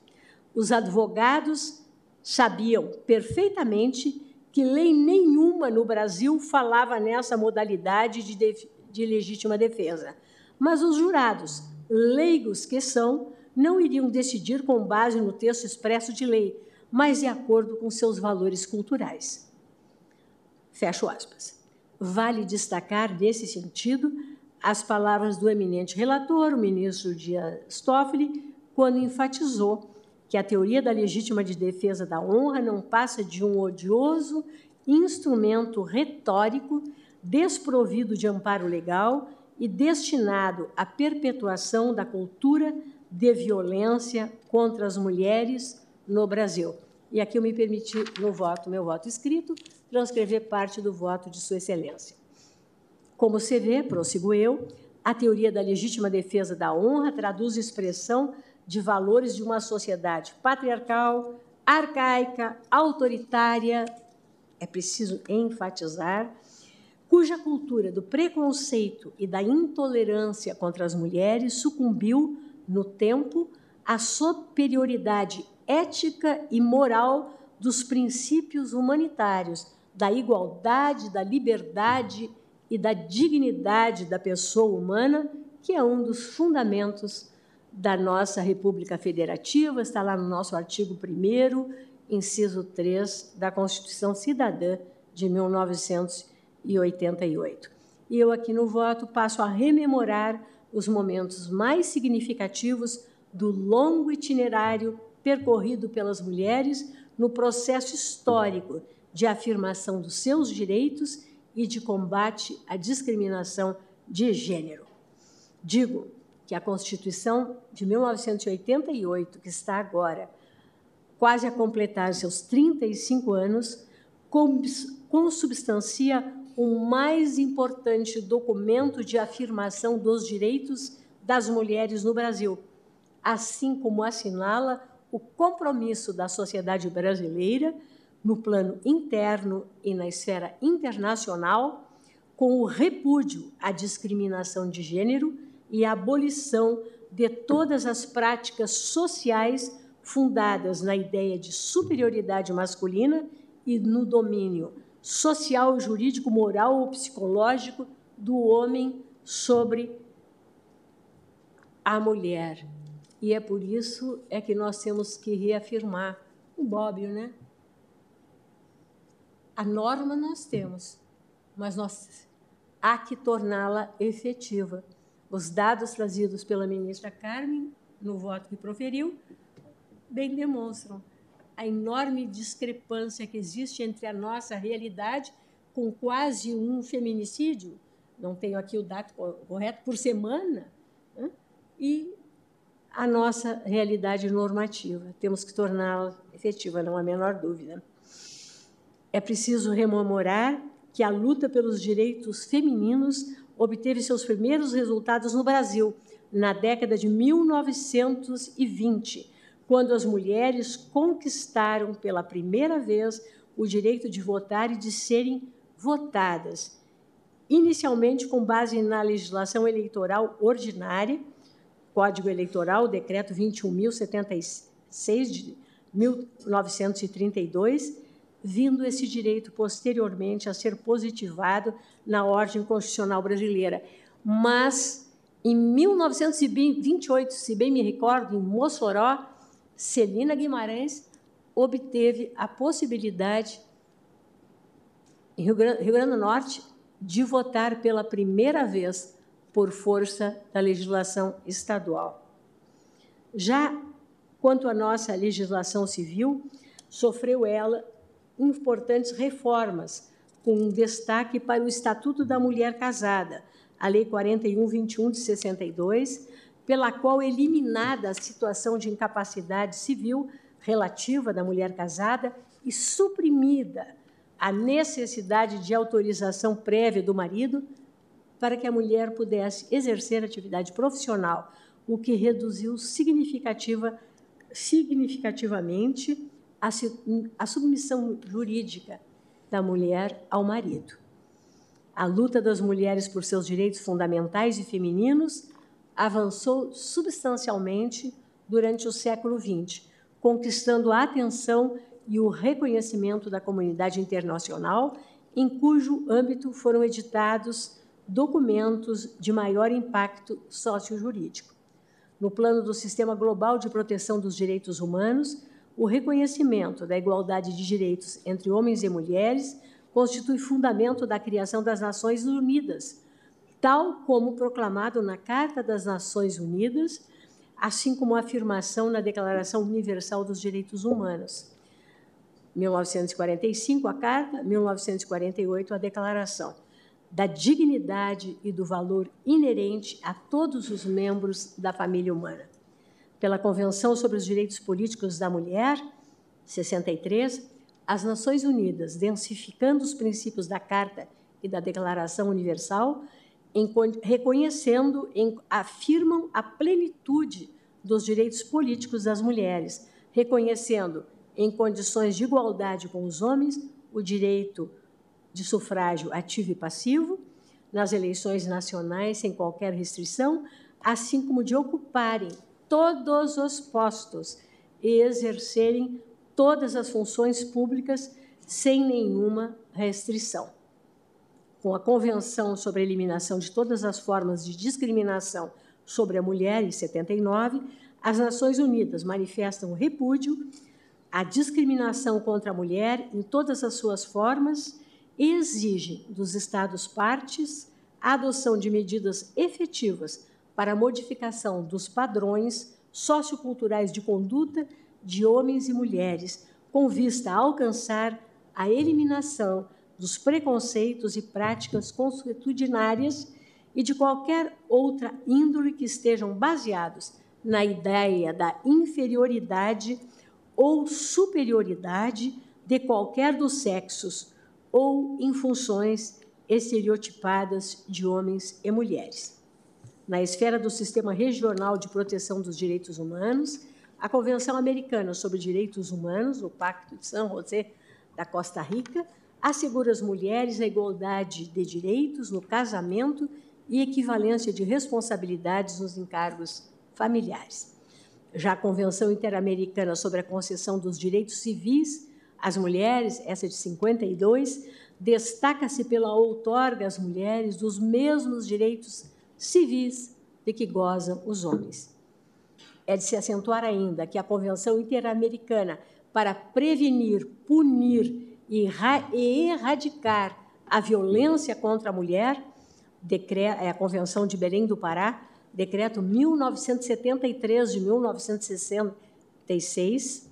Os advogados sabiam perfeitamente que lei nenhuma no Brasil falava nessa modalidade de, de, de legítima defesa. Mas os jurados, leigos que são, não iriam decidir com base no texto expresso de lei, mas de acordo com seus valores culturais. Fecho aspas. Vale destacar, nesse sentido, as palavras do eminente relator, o ministro Dias Toffoli, quando enfatizou que a teoria da legítima de defesa da honra não passa de um odioso instrumento retórico desprovido de amparo legal e destinado à perpetuação da cultura de violência contra as mulheres no Brasil. E aqui eu me permiti, no voto, meu voto escrito, transcrever parte do voto de Sua Excelência. Como se vê, prossigo eu, a teoria da legítima defesa da honra traduz expressão de valores de uma sociedade patriarcal, arcaica, autoritária, é preciso enfatizar, cuja cultura do preconceito e da intolerância contra as mulheres sucumbiu, no tempo, à superioridade ética e moral dos princípios humanitários, da igualdade, da liberdade e da dignidade da pessoa humana, que é um dos fundamentos da nossa República Federativa, está lá no nosso artigo 1, inciso 3 da Constituição Cidadã de 1988. E eu, aqui no voto, passo a rememorar os momentos mais significativos do longo itinerário percorrido pelas mulheres no processo histórico de afirmação dos seus direitos e de combate à discriminação de gênero. Digo que a Constituição de 1988, que está agora quase a completar seus 35 anos, consubstancia o mais importante documento de afirmação dos direitos das mulheres no Brasil, assim como assinala o compromisso da sociedade brasileira no plano interno e na esfera internacional com o repúdio à discriminação de gênero e a abolição de todas as práticas sociais fundadas na ideia de superioridade masculina e no domínio social, jurídico, moral ou psicológico do homem sobre a mulher. E é por isso é que nós temos que reafirmar o Bobbio, né? A norma nós temos, mas nós há que torná-la efetiva. Os dados trazidos pela ministra Carmen no voto que proferiu bem demonstram a enorme discrepância que existe entre a nossa realidade, com quase um feminicídio, não tenho aqui o dado correto, por semana, né? e a nossa realidade normativa. Temos que torná-la efetiva, não há a menor dúvida. É preciso rememorar que a luta pelos direitos femininos obteve seus primeiros resultados no Brasil, na década de 1920, quando as mulheres conquistaram pela primeira vez o direito de votar e de serem votadas, inicialmente com base na legislação eleitoral ordinária, Código Eleitoral, Decreto 21.076 de 1932, vindo esse direito posteriormente a ser positivado na ordem constitucional brasileira. Mas, em 1928, se bem me recordo, em Mossoró, Celina Guimarães obteve a possibilidade, em Rio Grande, Rio Grande do Norte, de votar pela primeira vez por força da legislação estadual. Já quanto à nossa legislação civil, sofreu ela importantes reformas, com destaque para o Estatuto da Mulher Casada, a Lei 4121 de 62, pela qual eliminada a situação de incapacidade civil relativa da mulher casada e suprimida a necessidade de autorização prévia do marido para que a mulher pudesse exercer atividade profissional, o que reduziu significativa, significativamente a, submissão jurídica da mulher ao marido. A luta das mulheres por seus direitos fundamentais e femininos avançou substancialmente durante o século XX, conquistando a atenção e o reconhecimento da comunidade internacional, em cujo âmbito foram editados documentos de maior impacto sociojurídico. No plano do Sistema Global de Proteção dos Direitos Humanos, o reconhecimento da igualdade de direitos entre homens e mulheres constitui fundamento da criação das Nações Unidas, tal como proclamado na Carta das Nações Unidas, assim como a afirmação na Declaração Universal dos Direitos Humanos. 1945, a Carta, 1948, a Declaração da dignidade e do valor inerente a todos os membros da família humana. Pela Convenção sobre os Direitos Políticos da Mulher, 63, as Nações Unidas, densificando os princípios da Carta e da Declaração Universal, reconhecendo, afirmam a plenitude dos direitos políticos das mulheres, reconhecendo, em condições de igualdade com os homens, o direito de sufrágio ativo e passivo nas eleições nacionais sem qualquer restrição, assim como de ocuparem todos os postos e exercerem todas as funções públicas sem nenhuma restrição. Com a Convenção sobre a Eliminação de Todas as Formas de Discriminação sobre a Mulher, em 79, as Nações Unidas manifestam repúdio à discriminação contra a mulher em todas as suas formas e exige dos Estados-partes a adoção de medidas efetivas para a modificação dos padrões socioculturais de conduta de homens e mulheres, com vista a alcançar a eliminação dos preconceitos e práticas consuetudinárias e de qualquer outra índole que estejam baseados na ideia da inferioridade ou superioridade de qualquer dos sexos ou em funções estereotipadas de homens e mulheres. Na esfera do Sistema Regional de Proteção dos Direitos Humanos, a Convenção Americana sobre Direitos Humanos, o Pacto de San José da Costa Rica, assegura às mulheres a igualdade de direitos no casamento e equivalência de responsabilidades nos encargos familiares. Já a Convenção Interamericana sobre a Concessão dos Direitos Civis às mulheres, essa de 52, destaca-se pela outorga às mulheres dos mesmos direitos civis de que gozam os homens. É de se acentuar ainda que a Convenção Interamericana para prevenir, punir e erradicar a violência contra a mulher, é a Convenção de Belém do Pará, decreto 1973 de 1966,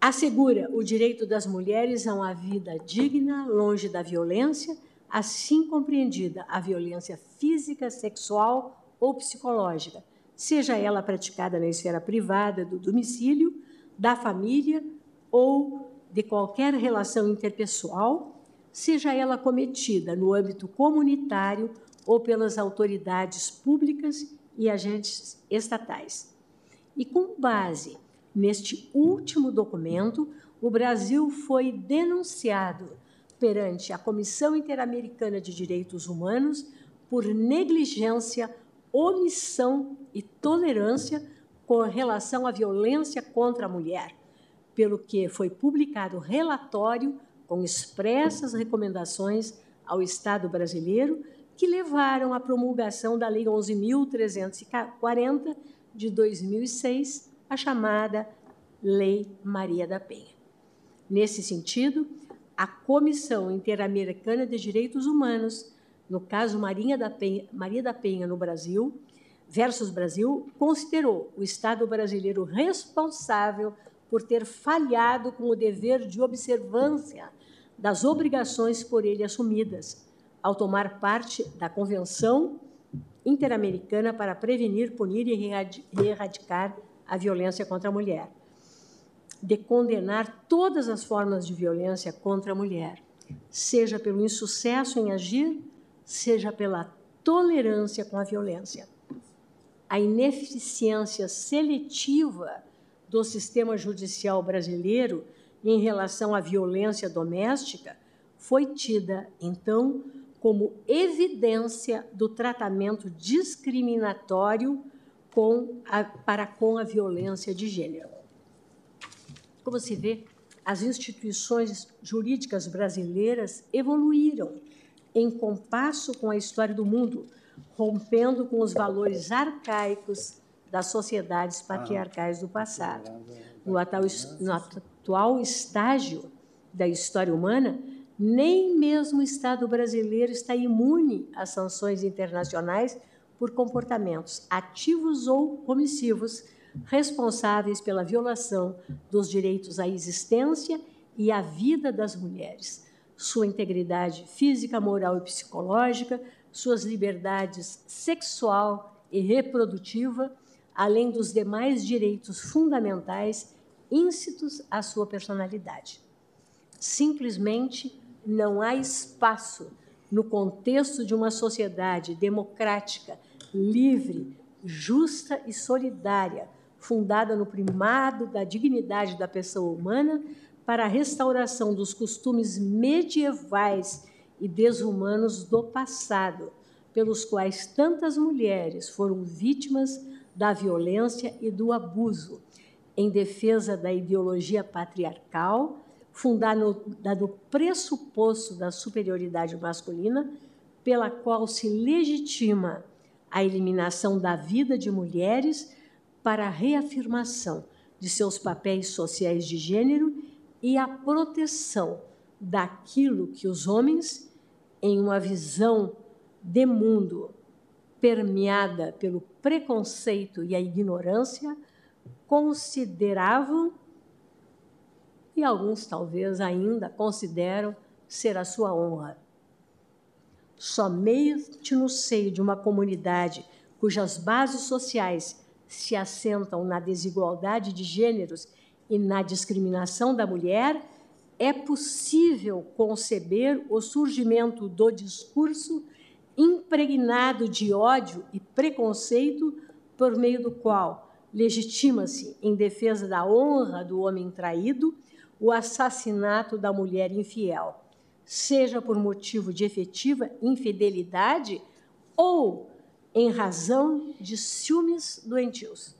assegura o direito das mulheres a uma vida digna, longe da violência, assim compreendida a violência física, sexual ou psicológica, seja ela praticada na esfera privada do domicílio, da família ou de qualquer relação interpessoal, seja ela cometida no âmbito comunitário ou pelas autoridades públicas e agentes estatais. E com base Neste último documento, o Brasil foi denunciado perante a Comissão Interamericana de Direitos Humanos por negligência, omissão e tolerância com relação à violência contra a mulher, pelo que foi publicado relatório com expressas recomendações ao Estado brasileiro que levaram à promulgação da Lei 11.340 de 2006, a chamada Lei Maria da Penha. Nesse sentido, a Comissão Interamericana de Direitos Humanos, no caso Maria da Penha, Maria da Penha no Brasil versus Brasil, considerou o Estado brasileiro responsável por ter falhado com o dever de observância das obrigações por ele assumidas, ao tomar parte da Convenção Interamericana para prevenir, punir e erradicar a violência contra a mulher. de condenar todas as formas de violência contra a mulher, seja pelo insucesso em agir, seja pela tolerância com a violência. A ineficiência seletiva do sistema judicial brasileiro em relação à violência doméstica foi tida, então, como evidência do tratamento discriminatório com a, para com a violência de gênero. Como se vê, as instituições jurídicas brasileiras evoluíram em compasso com a história do mundo, rompendo com os valores arcaicos das sociedades patriarcais do passado. No atual, no atual estágio da história humana, nem mesmo o Estado brasileiro está imune às sanções internacionais por comportamentos ativos ou omissivos responsáveis pela violação dos direitos à existência e à vida das mulheres, sua integridade física, moral e psicológica, suas liberdades sexual e reprodutiva, além dos demais direitos fundamentais íncitos à sua personalidade. Simplesmente não há espaço no contexto de uma sociedade democrática, livre, justa e solidária, fundada no primado da dignidade da pessoa humana para a restauração dos costumes medievais e desumanos do passado, pelos quais tantas mulheres foram vítimas da violência e do abuso, em defesa da ideologia patriarcal fundada no, pressuposto da superioridade masculina, pela qual se legitima a eliminação da vida de mulheres para a reafirmação de seus papéis sociais de gênero e a proteção daquilo que os homens, em uma visão de mundo permeada pelo preconceito e a ignorância, consideravam e alguns talvez ainda consideram ser a sua honra. Somente no seio de uma comunidade cujas bases sociais se assentam na desigualdade de gêneros e na discriminação da mulher, é possível conceber o surgimento do discurso impregnado de ódio e preconceito por meio do qual legitima-se, em defesa da honra do homem traído, o assassinato da mulher infiel, seja por motivo de efetiva infidelidade ou em razão de ciúmes doentios.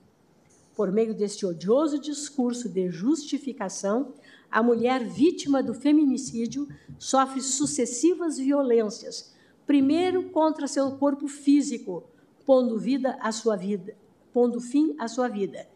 Por meio deste odioso discurso de justificação, a mulher vítima do feminicídio sofre sucessivas violências, primeiro contra seu corpo físico, pondo vida à sua vida, pondo fim à sua vida.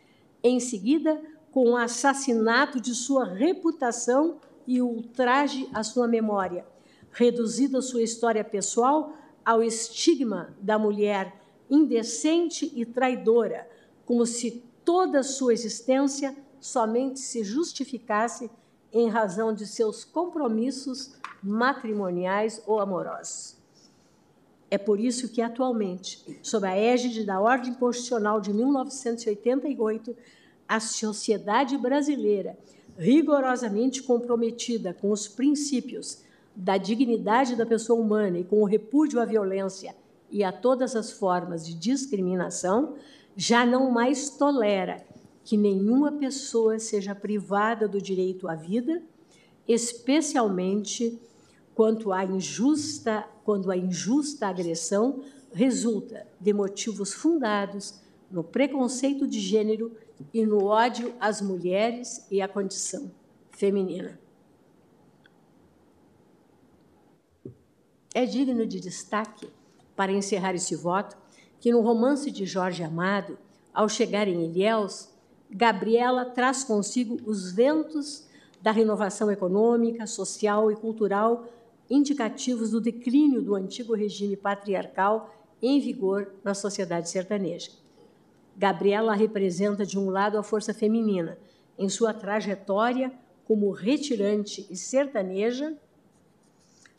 Em seguida, com o assassinato de sua reputação e ultraje à sua memória, reduzida sua história pessoal ao estigma da mulher indecente e traidora, como se toda a sua existência somente se justificasse em razão de seus compromissos matrimoniais ou amorosos. É por isso que, atualmente, sob a égide da Ordem Constitucional de 1988, a sociedade brasileira, rigorosamente comprometida com os princípios da dignidade da pessoa humana e com o repúdio à violência e a todas as formas de discriminação, já não mais tolera que nenhuma pessoa seja privada do direito à vida, especialmente quanto à injusta, quando a injusta agressão resulta de motivos fundados no preconceito de gênero e no ódio às mulheres e à condição feminina. É digno de destaque, para encerrar esse voto, que no romance de Jorge Amado, ao chegar em Ilhéus, Gabriela traz consigo os ventos da renovação econômica, social e cultural indicativos do declínio do antigo regime patriarcal em vigor na sociedade sertaneja. Gabriela representa, de um lado, a força feminina, em sua trajetória como retirante e sertaneja,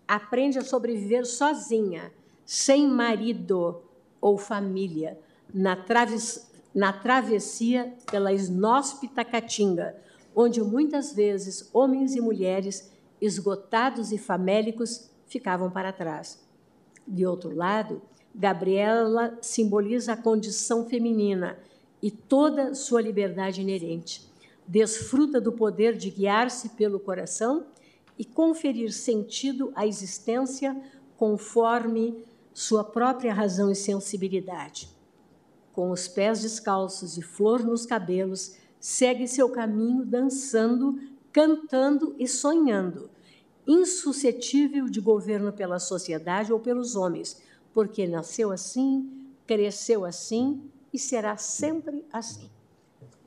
aprende a sobreviver sozinha, sem marido ou família, na, traves, na travessia pela inóspita Caatinga, onde muitas vezes homens e mulheres esgotados e famélicos ficavam para trás. De outro lado, Gabriela simboliza a condição feminina e toda sua liberdade inerente. Desfruta do poder de guiar-se pelo coração e conferir sentido à existência conforme sua própria razão e sensibilidade. Com os pés descalços e flor nos cabelos, segue seu caminho dançando, cantando e sonhando, insuscetível de governo pela sociedade ou pelos homens, porque nasceu assim, cresceu assim e será sempre assim.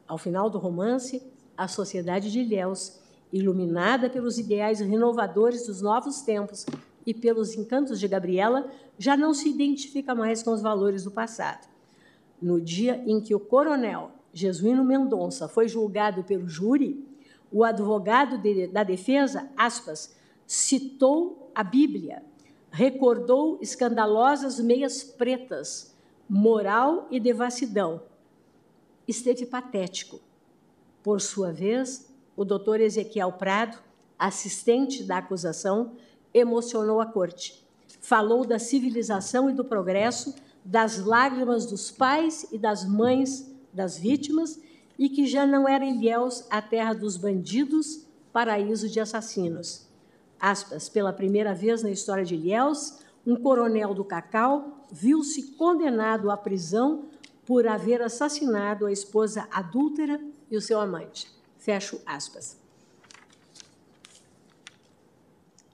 Ao final do romance, a sociedade de Ilhéus, iluminada pelos ideais renovadores dos novos tempos e pelos encantos de Gabriela, já não se identifica mais com os valores do passado. No dia em que o coronel Jesuíno Mendonça foi julgado pelo júri, o advogado de, da defesa, aspas, citou a Bíblia, recordou escandalosas meias pretas, moral e devassidão. Esteve patético. Por sua vez, o doutor Ezequiel Prado, assistente da acusação, emocionou a corte. Falou da civilização e do progresso, das lágrimas dos pais e das mães das vítimas e que já não era Ilhéus a terra dos bandidos, paraíso de assassinos. Aspas, pela primeira vez na história de Ilhéus, um coronel do Cacau viu-se condenado à prisão por haver assassinado a esposa adúltera e o seu amante. Fecho aspas.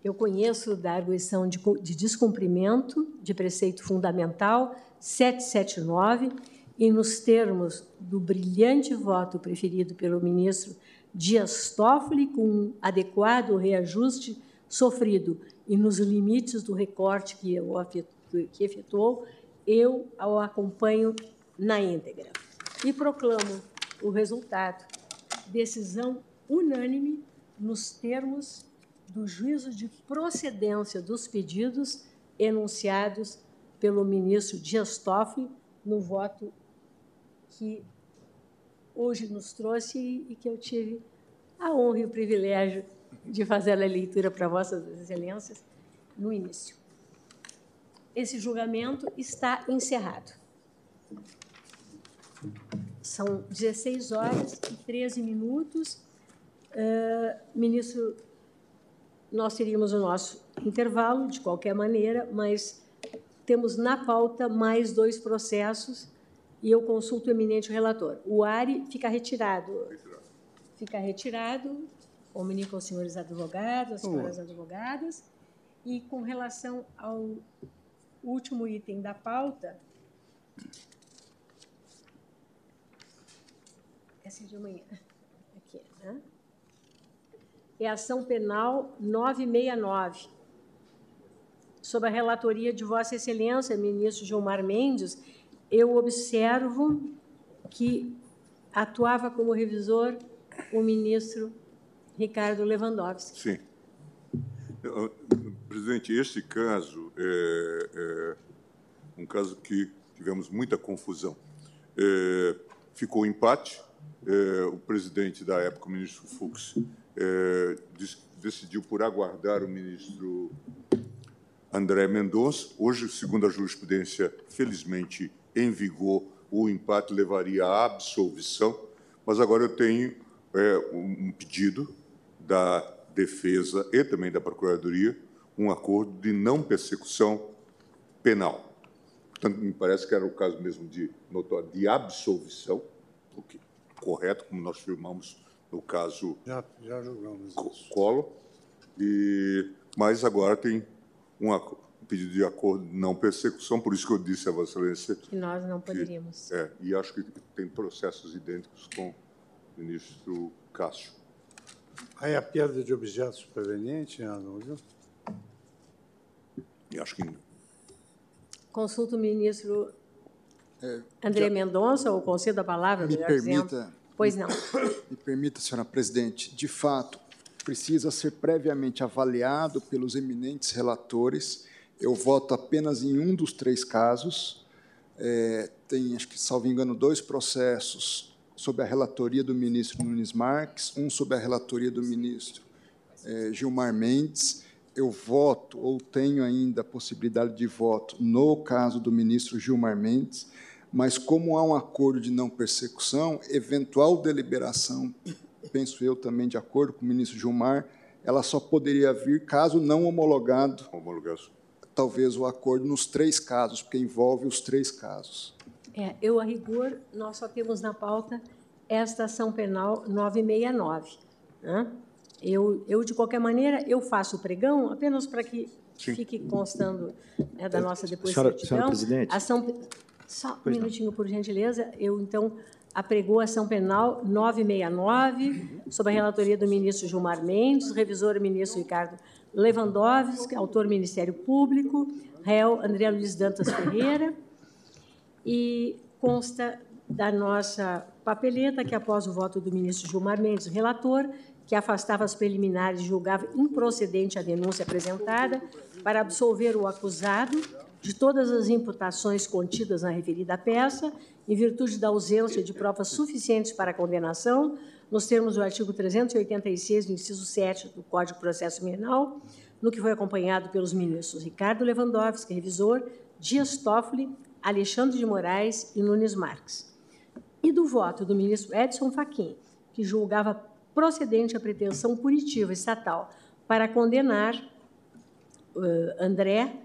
Eu conheço da arguição de, de descumprimento de preceito fundamental 779 e nos termos do brilhante voto preferido pelo ministro Dias Toffoli, com um adequado reajuste sofrido e nos limites do recorte que, eu, que efetuou, eu o acompanho na íntegra. E proclamo o resultado. Decisão unânime nos termos do juízo de procedência dos pedidos enunciados pelo ministro Dias Toffoli no voto que hoje nos trouxe e que eu tive a honra e o privilégio de fazer a leitura para Vossas Excelências no início. Esse julgamento está encerrado. São 16 horas e 13 minutos. Uh, ministro, nós teríamos o nosso intervalo, de qualquer maneira, mas temos na pauta mais dois processos e eu consulto o eminente relator. O ARI fica retirado. Fica retirado, comunico aos senhores advogados, às senhoras advogadas, e com relação ao último item da pauta, essa é de amanhã, aqui, né? É a ação penal 969, sob a relatoria de Vossa Excelência, ministro Gilmar Mendes, eu observo que atuava como revisor o ministro Ricardo Lewandowski. Sim. Presidente, este caso é, é um caso que tivemos muita confusão. É, ficou empate. É, o presidente da época, o ministro Fux, é, decidiu por aguardar o ministro André Mendonça. Hoje, segundo a jurisprudência, felizmente em vigor, o empate levaria à absolvição, mas agora eu tenho é, um pedido da defesa e também da Procuradoria, um acordo de não persecução penal. Portanto, me parece que era o caso mesmo de, de absolvição, o que correto, como nós firmamos no caso já, já julgamos Colo, e, mas agora tem um pedido de acordo de não persecução, por isso que eu disse a Vossa Excelência. Que nós não poderíamos. Que, é, e acho que tem processos idênticos com o ministro Cássio. Aí a perda de objetos provenientes, não viu? E acho que. Consulta o ministro é, André já, Mendonça, ou concedo a palavra, me permita, dizendo. Pois não. Me permita, senhora presidente, de fato, precisa ser previamente avaliado pelos eminentes relatores eu voto apenas em um dos três casos. É, tem, acho que, salvo engano, dois processos sob a relatoria do ministro Nunes Marques, um sob a relatoria do ministro eh, Gilmar Mendes. Eu voto ou tenho ainda a possibilidade de voto no caso do ministro Gilmar Mendes, mas como há um acordo de não persecução, eventual deliberação, penso eu também de acordo com o ministro Gilmar, ela só poderia vir caso não homologado, Homologação. talvez o acordo nos três casos, porque envolve os três casos. É, eu, a rigor, nós só temos na pauta esta ação penal 969. Né? Eu, eu, de qualquer maneira, eu faço o pregão apenas para que Sim. fique constando né, da nossa depois Senhora- certidão. senhora presidente. Ação, só um Pois não. minutinho, por gentileza. Eu, então, apregou a ação penal 969, sob a relatoria do ministro Gilmar Mendes, revisor ministro Ricardo Lewandowski, autor Ministério Público, réu André Luiz Dantas Ferreira, e consta da nossa papeleta que, após o voto do ministro Gilmar Mendes, relator, que afastava as preliminares e julgava improcedente a denúncia apresentada para absolver o acusado de todas as imputações contidas na referida peça, em virtude da ausência de provas suficientes para a condenação, nos termos do artigo 386, do inciso 7 do Código de Processo Penal, no que foi acompanhado pelos ministros Ricardo Lewandowski, revisor, Dias Toffoli, Alexandre de Moraes e Nunes Marques. E do voto do ministro Edson Fachin, que julgava procedente a pretensão punitiva estatal para condenar eh, André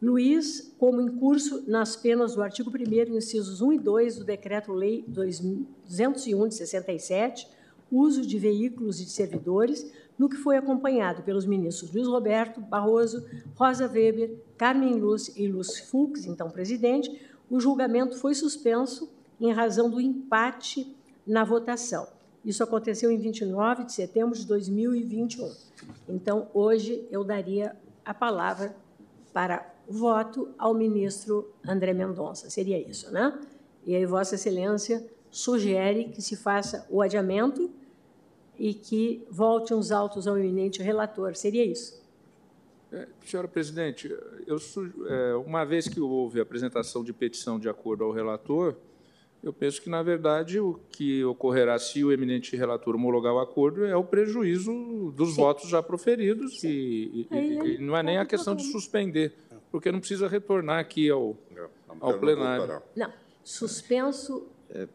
Luiz como incurso nas penas do artigo 1º, incisos 1 e 2 do Decreto-Lei 201 de 67, uso de veículos e de servidores, no que foi acompanhado pelos ministros Luiz Roberto Barroso, Rosa Weber, Carmen Lúcia e Lúcio Fux, então presidente, o julgamento foi suspenso em razão do empate na votação. Isso aconteceu em 29 de setembro de 2021. Então, hoje, eu daria a palavra para voto ao ministro André Mendonça. Seria isso, né? E aí, Vossa Excelência sugere que se faça o adiamento e que volte os autos ao eminente relator. Seria isso? É, Senhora presidente, eu, é, uma vez que houve apresentação de petição de acordo ao relator, eu penso que, na verdade, o que ocorrerá se o eminente relator homologar o acordo é o prejuízo dos votos já proferidos e- e- e não é nem a questão de suspender, porque não precisa retornar aqui ao, ao plenário. Não. Suspenso,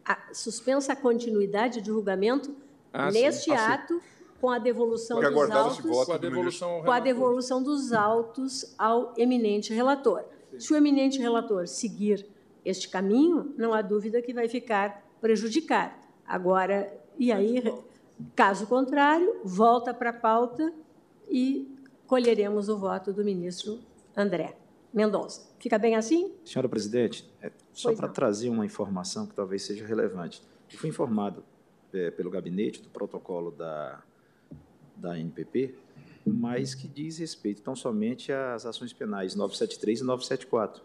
a, suspensa a continuidade de julgamento Ah, neste Ah, ato com a devolução Porque dos autos. Com a devolução ao com a devolução dos autos ao eminente relator. Se o eminente relator seguir este caminho, não há dúvida que vai ficar prejudicado. Agora, e aí, caso contrário, volta para a pauta e colheremos o voto do ministro André Mendonça. Fica bem assim? Senhora presidente, é, só para trazer uma informação que talvez seja relevante. Eu fui informado é, pelo gabinete do protocolo da, da NPP, mas que diz respeito tão somente às ações penais 973 e 974.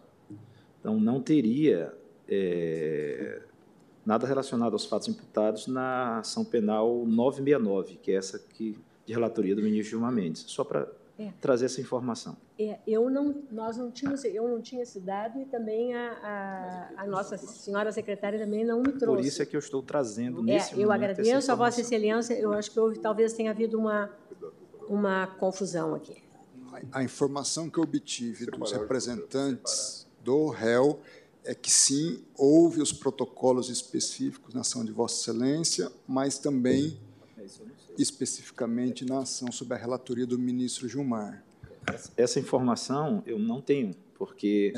Então, não teria é, nada relacionado aos fatos imputados na ação penal 969, que é essa que, de relatoria do ministro Gilmar Mendes. Só para É. trazer essa informação. É, eu não, nós não tínhamos, eu não tinha esse dado e também a, a, a nossa senhora secretária também não me trouxe. Por isso é que eu estou trazendo É, nesse eu momento essa agradeço a Vossa. Excelência. Eu acho que houve, talvez tenha havido uma, uma confusão aqui. A informação que eu obtive dos representantes do réu é que sim, houve os protocolos específicos na ação de Vossa Excelência, mas também especificamente na ação sob a relatoria do ministro Gilmar. Essa informação eu não tenho, porque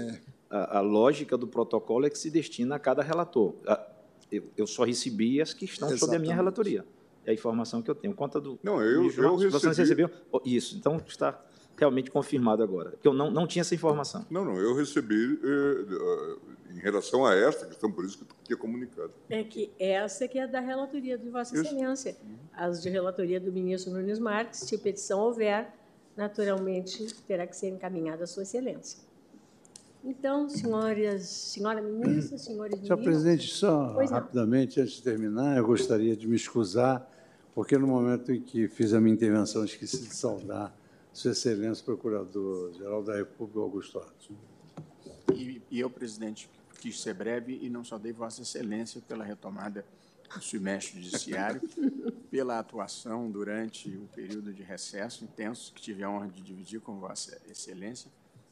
a, a lógica do protocolo é que se destina a cada relator. A- eu, eu só recebi as que estão sob a minha Exatamente. relatoria. É a informação que eu tenho. Conta do. Não, eu- do eu Você recebi- recebeu? Oh, Isso, então está realmente confirmado agora. Que eu não, não tinha essa informação. Não, não, eu recebi eh, eh, em relação a esta questão, por isso que eu tinha comunicado. É que essa que é da relatoria de Vossa Isso. Excelência. As de relatoria do ministro Nunes Marques, se petição houver, naturalmente terá que ser encaminhada à Sua Excelência. Então, senhoras, senhora ministra, senhores Senhor ministros. presidente, só rapidamente, antes de terminar, eu gostaria de me excusar, porque no momento em que fiz a minha intervenção, esqueci de saudar Sua Excelência, Procurador-Geral da República, Augusto Aras. E, e eu, presidente, quis ser breve e não saudei Vossa Excelência pela retomada do semestre judiciário, pela atuação durante o período de recesso intenso que tive a honra de dividir com Vossa Excelência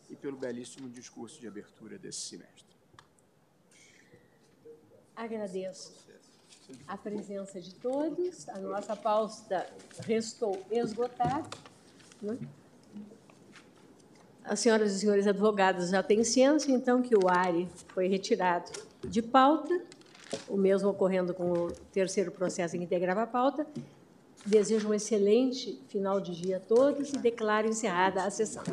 e pelo belíssimo discurso de abertura desse semestre. Agradeço a presença de todos. A nossa pauta restou esgotada. Né? As senhoras e senhores advogados já têm ciência, então, que o ARE foi retirado de pauta, o mesmo ocorrendo com o terceiro processo em que integrava a pauta. Desejo um excelente final de dia a todos e declaro encerrada a sessão.